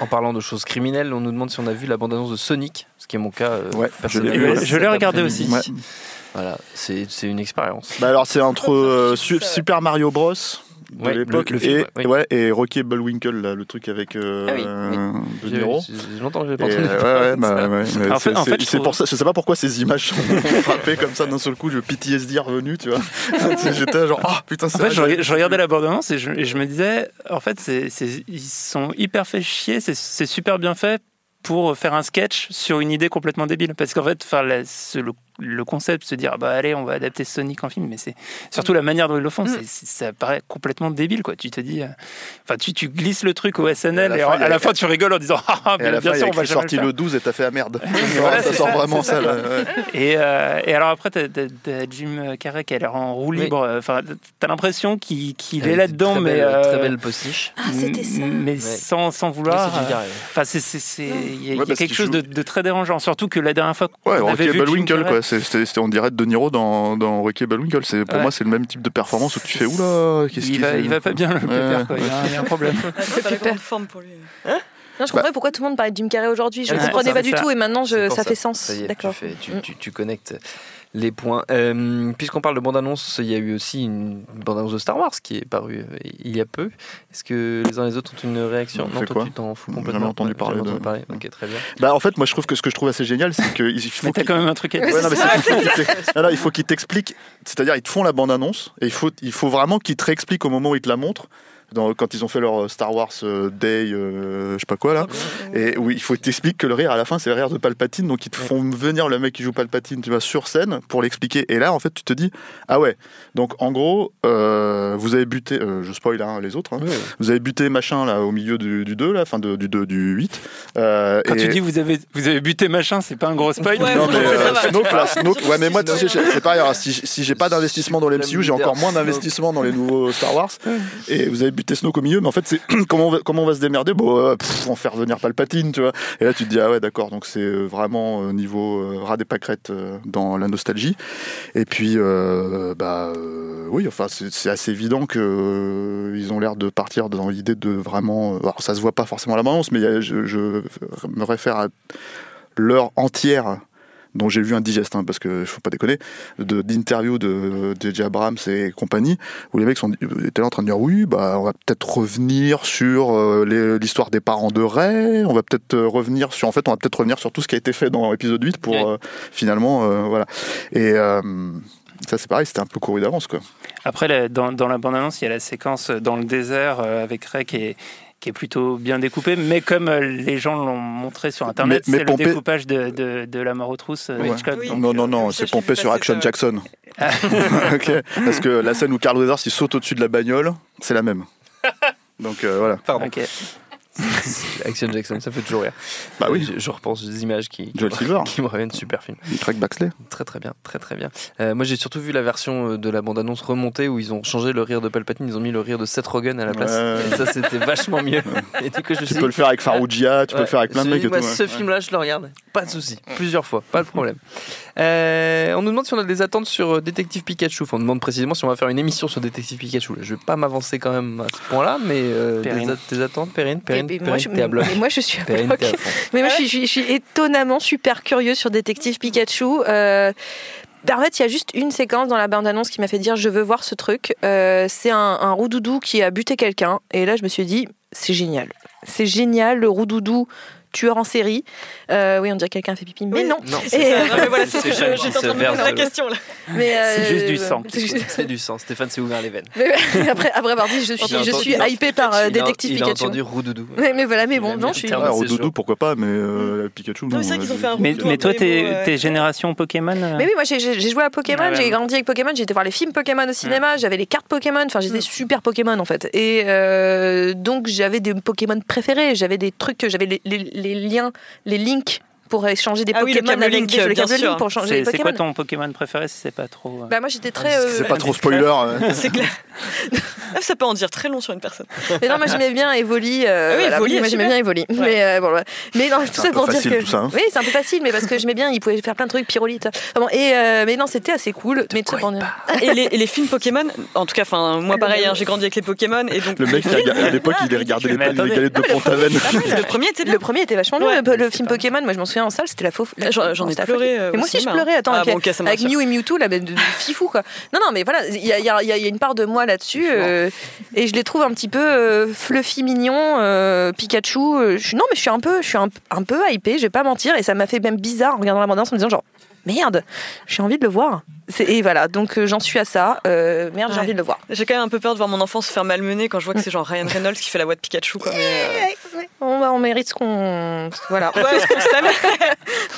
En parlant de choses criminelles, on nous demande si on a vu la bande-annonce de Sonic, ce qui est mon cas. euh, Ouais, personnel. je l'ai regardé aussi. Ouais. Voilà, c'est une expérience. Bah alors c'est entre euh, Su- Super Mario Bros de Ouais, l'époque le- le film, et, ouais, oui. ouais, et Rocky et Bullwinkle là, le truc avec euh, Ah oui, euh, De J'ai- Niro. j'ai- Longtemps que Et, pas entendu. euh, ouais, bah, ouais, En fait- en fait, c'est- je c'est trouve- pour ça, je sais pas pourquoi ces images sont [laughs] frappées comme ça d'un seul coup, je PTSD revenu, tu vois. [laughs] J'étais genre, ah putain, c'est En fait, vrai, je, je regardais la bande-annonce et je, et je me disais, en fait, ils sont hyper fait chier, c'est, super bien fait pour faire un sketch sur une idée complètement débile. Parce qu'en fait, enfin, le, le concept, se dire, ah bah allez, on va adapter Sonic en film, mais c'est surtout la manière dont ils le font, c'est, c'est- ça paraît complètement débile, quoi. Tu te dis, euh, enfin, tu, tu glisses le truc au SNL et, Et à la fin, à il y a- la fin, tu rigoles en disant, [laughs] ah, ah, Et à bien, la fin, sûr, on va sorti le le 12 et t'as fait la merde. [laughs] Voilà, ça c'est sort ça, vraiment ça. ça, là, ouais. Et, euh, et alors après, t'as, t'as- t'as Jim Carrey qui a l'air en roue Oui. libre. Enfin, t'as l'impression qu'il, est là-dedans, très mais belle- euh, très belle postiche. Ah, c'était ça. mais Ouais. sans, sans vouloir. euh. Enfin, c'est, il y a, quelque chose de, très dérangeant. Surtout que la dernière fois Ouais, avait Rocky et vu Carrey- quoi. C'était, on dirait De Niro dans, dans Rocky Bullwinkle. C'est, pour Ouais. moi, c'est le même type de performance où tu fais, oula, qu'est-ce il qu'il va, fait il va pas bien le pépère, quoi. Il y a, un- il y a un problème. Ah, [laughs] C'est pas la grande forme pour lui. Non, je comprenais pourquoi tout le monde parlait de Jim Carrey aujourd'hui. Je ne Ouais, comprenais pas du ça. tout et maintenant je, ça, fait sens. D'accord. tu, Mm. tu- tu connectes les points. Euh, Puisqu'on parle de bande-annonce, il y a eu aussi une bande-annonce de Star Wars qui est parue euh, il y a peu. Est-ce que les uns et les autres ont une réaction On fait toi, quoi tu t'en fous complètement. jamais entendu parler jamais de- entendu parler. Ok, très bien. Bah, en fait, moi, je trouve que ce que je trouve assez génial, c'est qu'il faut Mais [laughs] t'as qu'il- quand même un truc à dire. Ouais, non, mais c'est qu'il faut non, non, il faut qu'ils t'expliquent. C'est-à-dire, ils te font la bande-annonce et il faut, il faut vraiment qu'ils te réexpliquent au moment où ils te la montrent. Dans, quand ils ont fait leur Star Wars euh, Day, euh, je sais pas quoi là, et où il faut t'expliquer que le rire à la fin c'est le rire de Palpatine, donc ils te font venir le mec qui joue Palpatine, tu vois, sur scène pour l'expliquer. Et là, en fait, tu te dis, ah ouais, donc en gros, euh, vous avez buté, euh, je spoil hein, les autres, hein, vous avez buté machin là au milieu du, du 2 là, enfin de- du 2, du 8. euh, Quand et- tu dis vous avez, vous avez buté machin, c'est pas un gros spoil? Ouais, non mais euh. Snoke, là, Snoke- ouais mais moi tu sais, j'ai- c'est pareil alors, si, si j'ai pas d'investissement dans l'MCU j'ai encore moins d'investissement dans les nouveaux Star Wars. Et vous avez buté Snoke au milieu mais en fait c'est [clears throat] comment on va, comment on va se démerder? Bon euh, pff, on va faire venir Palpatine tu vois. Et là tu te dis ah ouais d'accord donc c'est euh, vraiment euh, niveau euh, rat des pâquerettes dans la nostalgie. Et puis bah oui enfin c'est assez évident que euh, ils ont l'air de partir dans l'idée de vraiment alors ça se voit pas forcément à la bande mais je, je me réfère à l'heure entière dont j'ai vu un digeste, hein, parce que faut pas déconner, d'interviews de J.J. Abrams et compagnie, où les mecs sont, étaient là en train de dire oui, bah, on va peut-être revenir sur euh, l'histoire des parents de Ray, on va peut-être euh, revenir sur, en fait, on va peut-être revenir sur tout ce qui a été fait dans l'épisode 8 pour Ouais. euh, finalement, euh, voilà. Et euh, ça, c'est pareil, c'était un peu couru d'avance, quoi. Après, dans, dans la bande-annonce, il y a la séquence dans le désert euh, avec Ray qui est, qui est plutôt bien découpée, mais comme euh, les gens l'ont montré sur Internet, c'est pompé- le découpage de, de, de la mort aux trousses euh, Ouais. Hitchcock. Oui. donc, non, non, non, c'est pompé sur Action ça. Jackson. [laughs] [laughs] Parce que la scène où Carl Weathers il saute au-dessus de la bagnole, c'est la même. [laughs] Donc euh, voilà. Pardon. [laughs] Action Jackson, ça fait toujours rire. Bah oui. Je, je repense des images qui, me- qui me reviennent. Super film. Craig Baxley. Très très bien, très très bien. Euh, moi j'ai surtout vu la version euh, de la bande-annonce remontée où ils ont changé le rire de Palpatine, ils ont mis le rire de Seth Rogen à la place. Ouais. Et ça c'était vachement mieux. [laughs] Et du coup je me Tu suis peux dit, le faire avec Farougia, tu peux le faire avec plein de mecs et tout. ouais. Ce film-là, je le regarde, pas de souci, plusieurs fois, pas de problème. Euh, on nous demande si on a des attentes sur Détective Pikachu. Enfin, on demande précisément si on va faire une émission sur Détective Pikachu. Je vais pas m'avancer quand même à ce point-là, mais euh, des, des attentes, Perrine, Perrine, Moi, je, mais moi, je suis à bloc. Mais moi, je suis, je suis- étonnamment super curieux sur Détective Pikachu. Euh, en fait, il y a juste une séquence dans la bande-annonce qui m'a fait dire je veux voir ce truc. Euh, c'est un, un roudoudou qui a buté quelqu'un. Et là, je me suis dit c'est génial. C'est génial, le roudoudou tueur en série. Euh, oui, on dirait que quelqu'un a fait pipi, mais Oui. non. Non, c'est euh, Non, mais voilà, c'est [laughs] ce que j'étais en train de me la question là. mais, C'est euh, juste du sang. c'est- du sang. Stéphane s'est ouvert les veines. mais- [laughs] après, après avoir dit je suis, je suis hypée par euh, Il Détective il Pikachu. entendu Roudoudou. [laughs] Mais, mais voilà, mais bon, non, je suis. Rodoudou, jours. pourquoi pas, mais euh, Pikachu, Non, mais c'est vrai qu'ils ont fait un Mais, toi, t'es génération Pokémon euh Mais oui, moi j'ai j'ai- j'ai joué à Pokémon, Ah j'ai grandi avec Pokémon, j'ai été voir les films Pokémon au cinéma, j'avais les cartes Pokémon, enfin j'étais super Pokémon en fait. Et donc j'avais des Pokémon préférés, j'avais des trucs, j'avais les, les- liens, les links pour échanger des Ah oui, le Pokémon avec Link, des- le bien câble sûr. Link pour changer C'est les c'est Pokémon. quoi ton Pokémon préféré si c'est pas trop. euh, Bah moi j'étais très. Euh, C'est pas trop spoiler. [laughs] euh. C'est clair. [laughs] Ah, [laughs] Ça peut en dire très long sur une personne. Mais non, moi j'aimais bien Evoli. euh, Ah oui, voilà, Evoli, moi j'aimais bien Evoli. Mais euh, bon, mais non, tout un ça peu pour dire facile, que. tout ça, hein. Oui, c'est un peu facile, mais parce que j'aimais bien, il pouvait faire plein de trucs, pyrolite. Enfin bon, et euh, mais non, c'était assez cool. Mais tout ça pour dire. Et les, et les films Pokémon, en tout cas, enfin moi pareil, hein, j'ai grandi avec les Pokémon et donc Le mec, a- à l'époque, il regardait les, Mais les galettes de Ah, mais le Pont-Aven. le premier était bien. Le premier était vachement bien. Ouais. le, film Pokémon, moi je m'en souviens en salle, c'était la fauve. J'en ai pleuré. Et moi au aussi je pleurais, attends, Ah avec. Mew et Mewtwo, là, mais de, fifou quoi. Non, non, mais voilà, il y a une part de moi là-dessus, euh, et je les trouve un petit peu euh, fluffy, mignon, euh, Pikachu. euh, je non, mais je suis un peu, je suis un, un peu hypée, je vais pas mentir, et ça m'a fait même bizarre en regardant la bande en me disant genre. Merde, j'ai envie de le voir. Et voilà, donc euh, j'en suis à ça. Euh, merde, j'ai Ouais. envie de le voir. J'ai quand même un peu peur de voir mon enfant se faire malmener quand je vois que c'est genre Ryan [laughs] Reynolds qui fait la voix de Pikachu. Quoi, mais, euh, On, va- on mérite ce qu'on. Voilà, Ouais,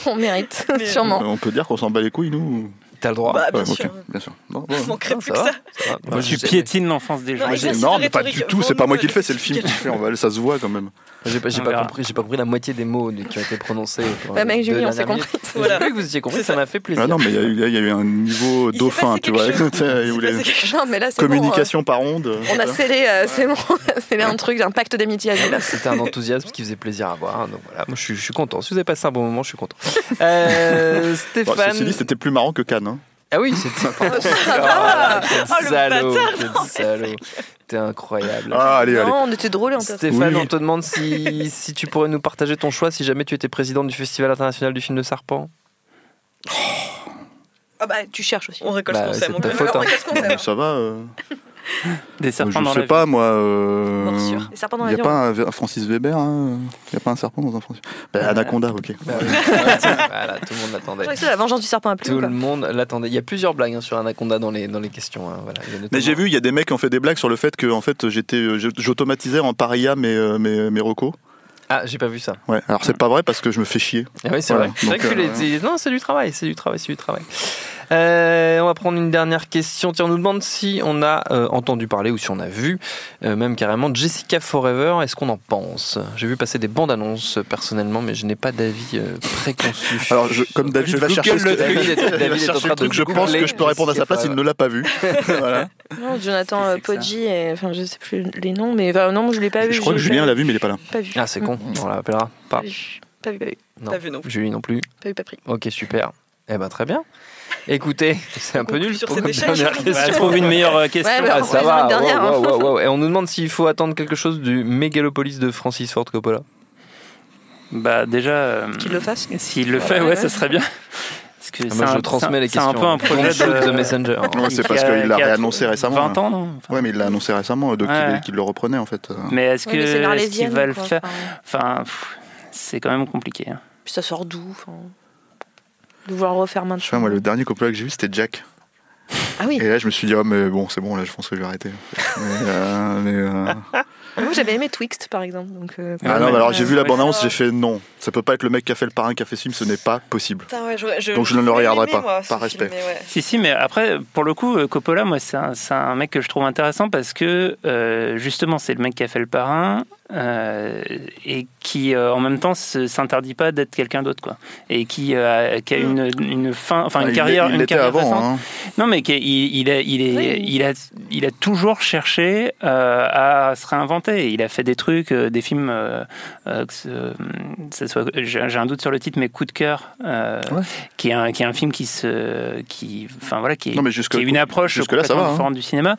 on [laughs] mérite, Mais- sûrement. On peut dire qu'on s'en bat les couilles, nous T'as le droit. Bah, bien Ouais, sûr. bien sûr. Bon, bon. Je manquerais plus que va, ça. ça va. Moi, tu piétines l'enfance des gens. Non, mais Non, pas du tout, c'est pas moi qui le fais, c'est le [laughs] film qui le fait. On va- Ça se voit quand même. J'ai pas, verra. compris, j'ai pas compris la moitié des mots qui ont été prononcés. Bah, mais Julie, on s'est compris. Voilà. Que vous étiez compris, C'est ça m'a fait plaisir. Ah non, mais il y a eu- il y, a eu un niveau dauphin, tu vois. [laughs] Non, mais là, c'est Communication par onde. euh, on a scellé, euh, c'est bon, scellé un truc, un pacte d'amitié à. C'était un enthousiasme qui faisait plaisir à voir. Donc voilà, moi je suis, je suis content. Si vous avez passé un bon moment, je suis content. [laughs] Euh, Bon, Stéphane. ceci dit, c'était plus marrant que Cannes. Hein. ah oui, c'était. [laughs] va. Ah, quel Oh, le salaud, bâtard, quel salaud. T'es incroyable. Ah, allez, allez. Non, on était drôles. en fait. Stéphane, Oui. on te demande si, si tu pourrais nous partager ton choix si jamais tu étais président du Festival international du film de Serpent. Ah bah, tu cherches aussi. On récolte Bah, ce qu'on c'est sait, mon ta faute, hein. Qu'on Ça va. euh, [laughs] Des serpents Je dans sais pas, moi. euh. Les Il n'y a pas un, un Francis Weber hein Il n'y a pas un serpent dans un Francis bah, Anaconda, ok. Bah oui. [laughs] voilà, tout le monde Je l'attendait. crois que c'est la vengeance du serpent à plume. Tout quoi. le monde l'attendait. Il y a plusieurs blagues hein, sur Anaconda dans les, dans les questions. hein, voilà. Mais j'ai vu, il y a des mecs qui ont fait des blagues sur le fait que en fait, j'étais, euh, j'automatisais en paria mes, euh, mes, mes recos. Ah, j'ai pas vu ça. Ouais, alors c'est pas vrai parce que je me fais chier. Ah oui, c'est Voilà. vrai. C'est vrai que tu euh, l'as dit. Non, c'est du travail, c'est du travail, c'est du travail. Euh, on va prendre une dernière question. Tiens, on nous demande si on a euh, entendu parler ou si on a vu, euh, même carrément, Jessica Forever. Est-ce qu'on en pense? J'ai vu passer des bandes annonces personnellement, mais je n'ai pas d'avis euh, préconçu. [laughs] Alors, je- comme David Je va chercher le David David va est en chercher train le de truc, je pense que je peux répondre à sa place, il ne l'a pas vu. [laughs] [laughs] Voilà. Non, Jonathan euh, Poggi, et, enfin je sais plus les noms, mais enfin, non, moi je l'ai pas vu. Je crois que Julien l'a vu, mais il est pas là. Pas vu. Ah, c'est con. On l'appellera pas. Pas vu, pas vu, pas vu, Non. Pas vu non plus. Julie non plus. pas vu, pas pris. Ok, super. Eh ben très bien. Écoutez, [laughs] c'est un peu nul sur pour cet notre échec. dernière Bah, question. Bah, trouve une meilleure euh, question. Ouais, bah, Ah, on ça va va. une dernière, wow, hein. wow, wow, wow. Et on nous demande s'il faut attendre quelque chose du Mégalopolis de Francis Ford Coppola. Bah déjà, euh, Qu'il le fasse. s'il le fait, ouais, ça serait bien. Parce que Ah, moi, je un- transmets les c'est un- questions. C'est un peu un projet de messenger. [laughs] Ouais, c'est parce qu'il l'a réannoncé récemment. 20 ans, non Enfin, Ouais, mais il l'a annoncé récemment, donc Ouais. qu'il le reprenait en fait. Mais est-ce que vers est-ce les qu'il va le quoi, faire enfin, Enfin, c'est quand même compliqué. hein. Puis ça sort d'où De vouloir le refaire Je maintenant. sais pas, moi, le dernier Coppola que j'ai vu, c'était Jack. Ah oui. Et là, je me suis dit, oh, mais bon, c'est bon, là, je pense que je vais arrêter. Mais, euh, mais, euh, [laughs] Moi j'avais aimé Twixt par exemple. Donc, euh, Ah non, mais- mais alors j'ai vu la bande-annonce, j'ai fait non. Ça peut pas être le mec qui a fait le parrain qui a fait ce film, ce n'est pas possible. Putain, ouais, j'aurais- je- Donc je ne le regarderai aimé, pas, moi, par respect. film, mais ouais. Si, si, mais après, pour le coup, Coppola, moi, c'est un, un mec que je trouve intéressant parce que, euh, justement, c'est le mec qui a fait le parrain. Euh, et qui euh, en même temps s'interdit pas d'être quelqu'un d'autre quoi. Et qui, euh, qui a une, une fin enfin Ah, une il carrière il une carrière avant, hein. non mais qui il, il, a, il, est, il, a, il a toujours cherché euh, à se réinventer. Il a fait des trucs euh, des films euh, euh, que ce- ça soit j'ai un doute sur le titre mais coup de cœur euh, qui est un qui est un film qui se qui enfin voilà qui est, Non, mais jusque- qui est une approche jusque-là, ça complètement va, hein. du cinéma.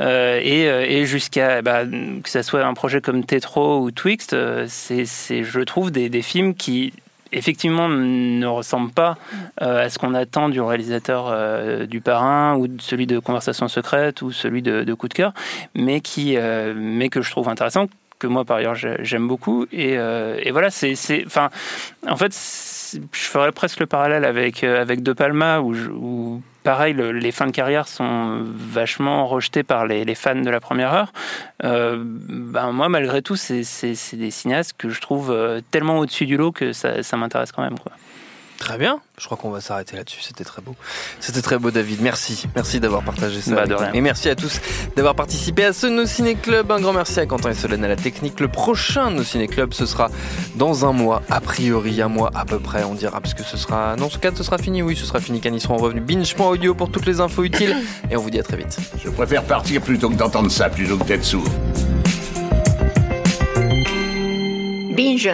Euh, et, et jusqu'à bah, que ça soit un projet comme Tetro ou Twixt, euh, c'est, je trouve, des, films qui effectivement ne ressemblent pas euh, à ce qu'on attend du réalisateur euh, du Parrain ou de celui de Conversation secrète ou celui de, Coup de cœur, mais qui, mais que je trouve intéressant que moi par ailleurs j'ai- j'aime beaucoup. Et, voilà c'est enfin en fait je ferais presque le parallèle avec avec De Palma où, je- où pareil le- les fins de carrière sont vachement rejetées par les, fans de la première heure euh, ben moi malgré tout c'est des cinéastes que je trouve euh, tellement au-dessus du lot que ça, m'intéresse quand même. Très bien. Je crois qu'on va s'arrêter là-dessus. C'était très beau. C'était très beau, David. Merci. Merci d'avoir partagé ça. Bah, avec de nous. rien. Et merci à tous d'avoir participé à ce No Ciné Club. Un grand merci à Quentin et Solène à la technique. Le prochain No Ciné Club, ce sera dans un mois, a priori, un mois à peu près, on dira, parce que ce sera. Non, ce cas, ce sera fini. Oui, ce sera fini quand ils seront revenus. Binge.audio pour toutes les infos utiles. Et on vous dit à très vite. Je préfère partir plutôt que d'entendre ça, plutôt que d'être sourd. Binge.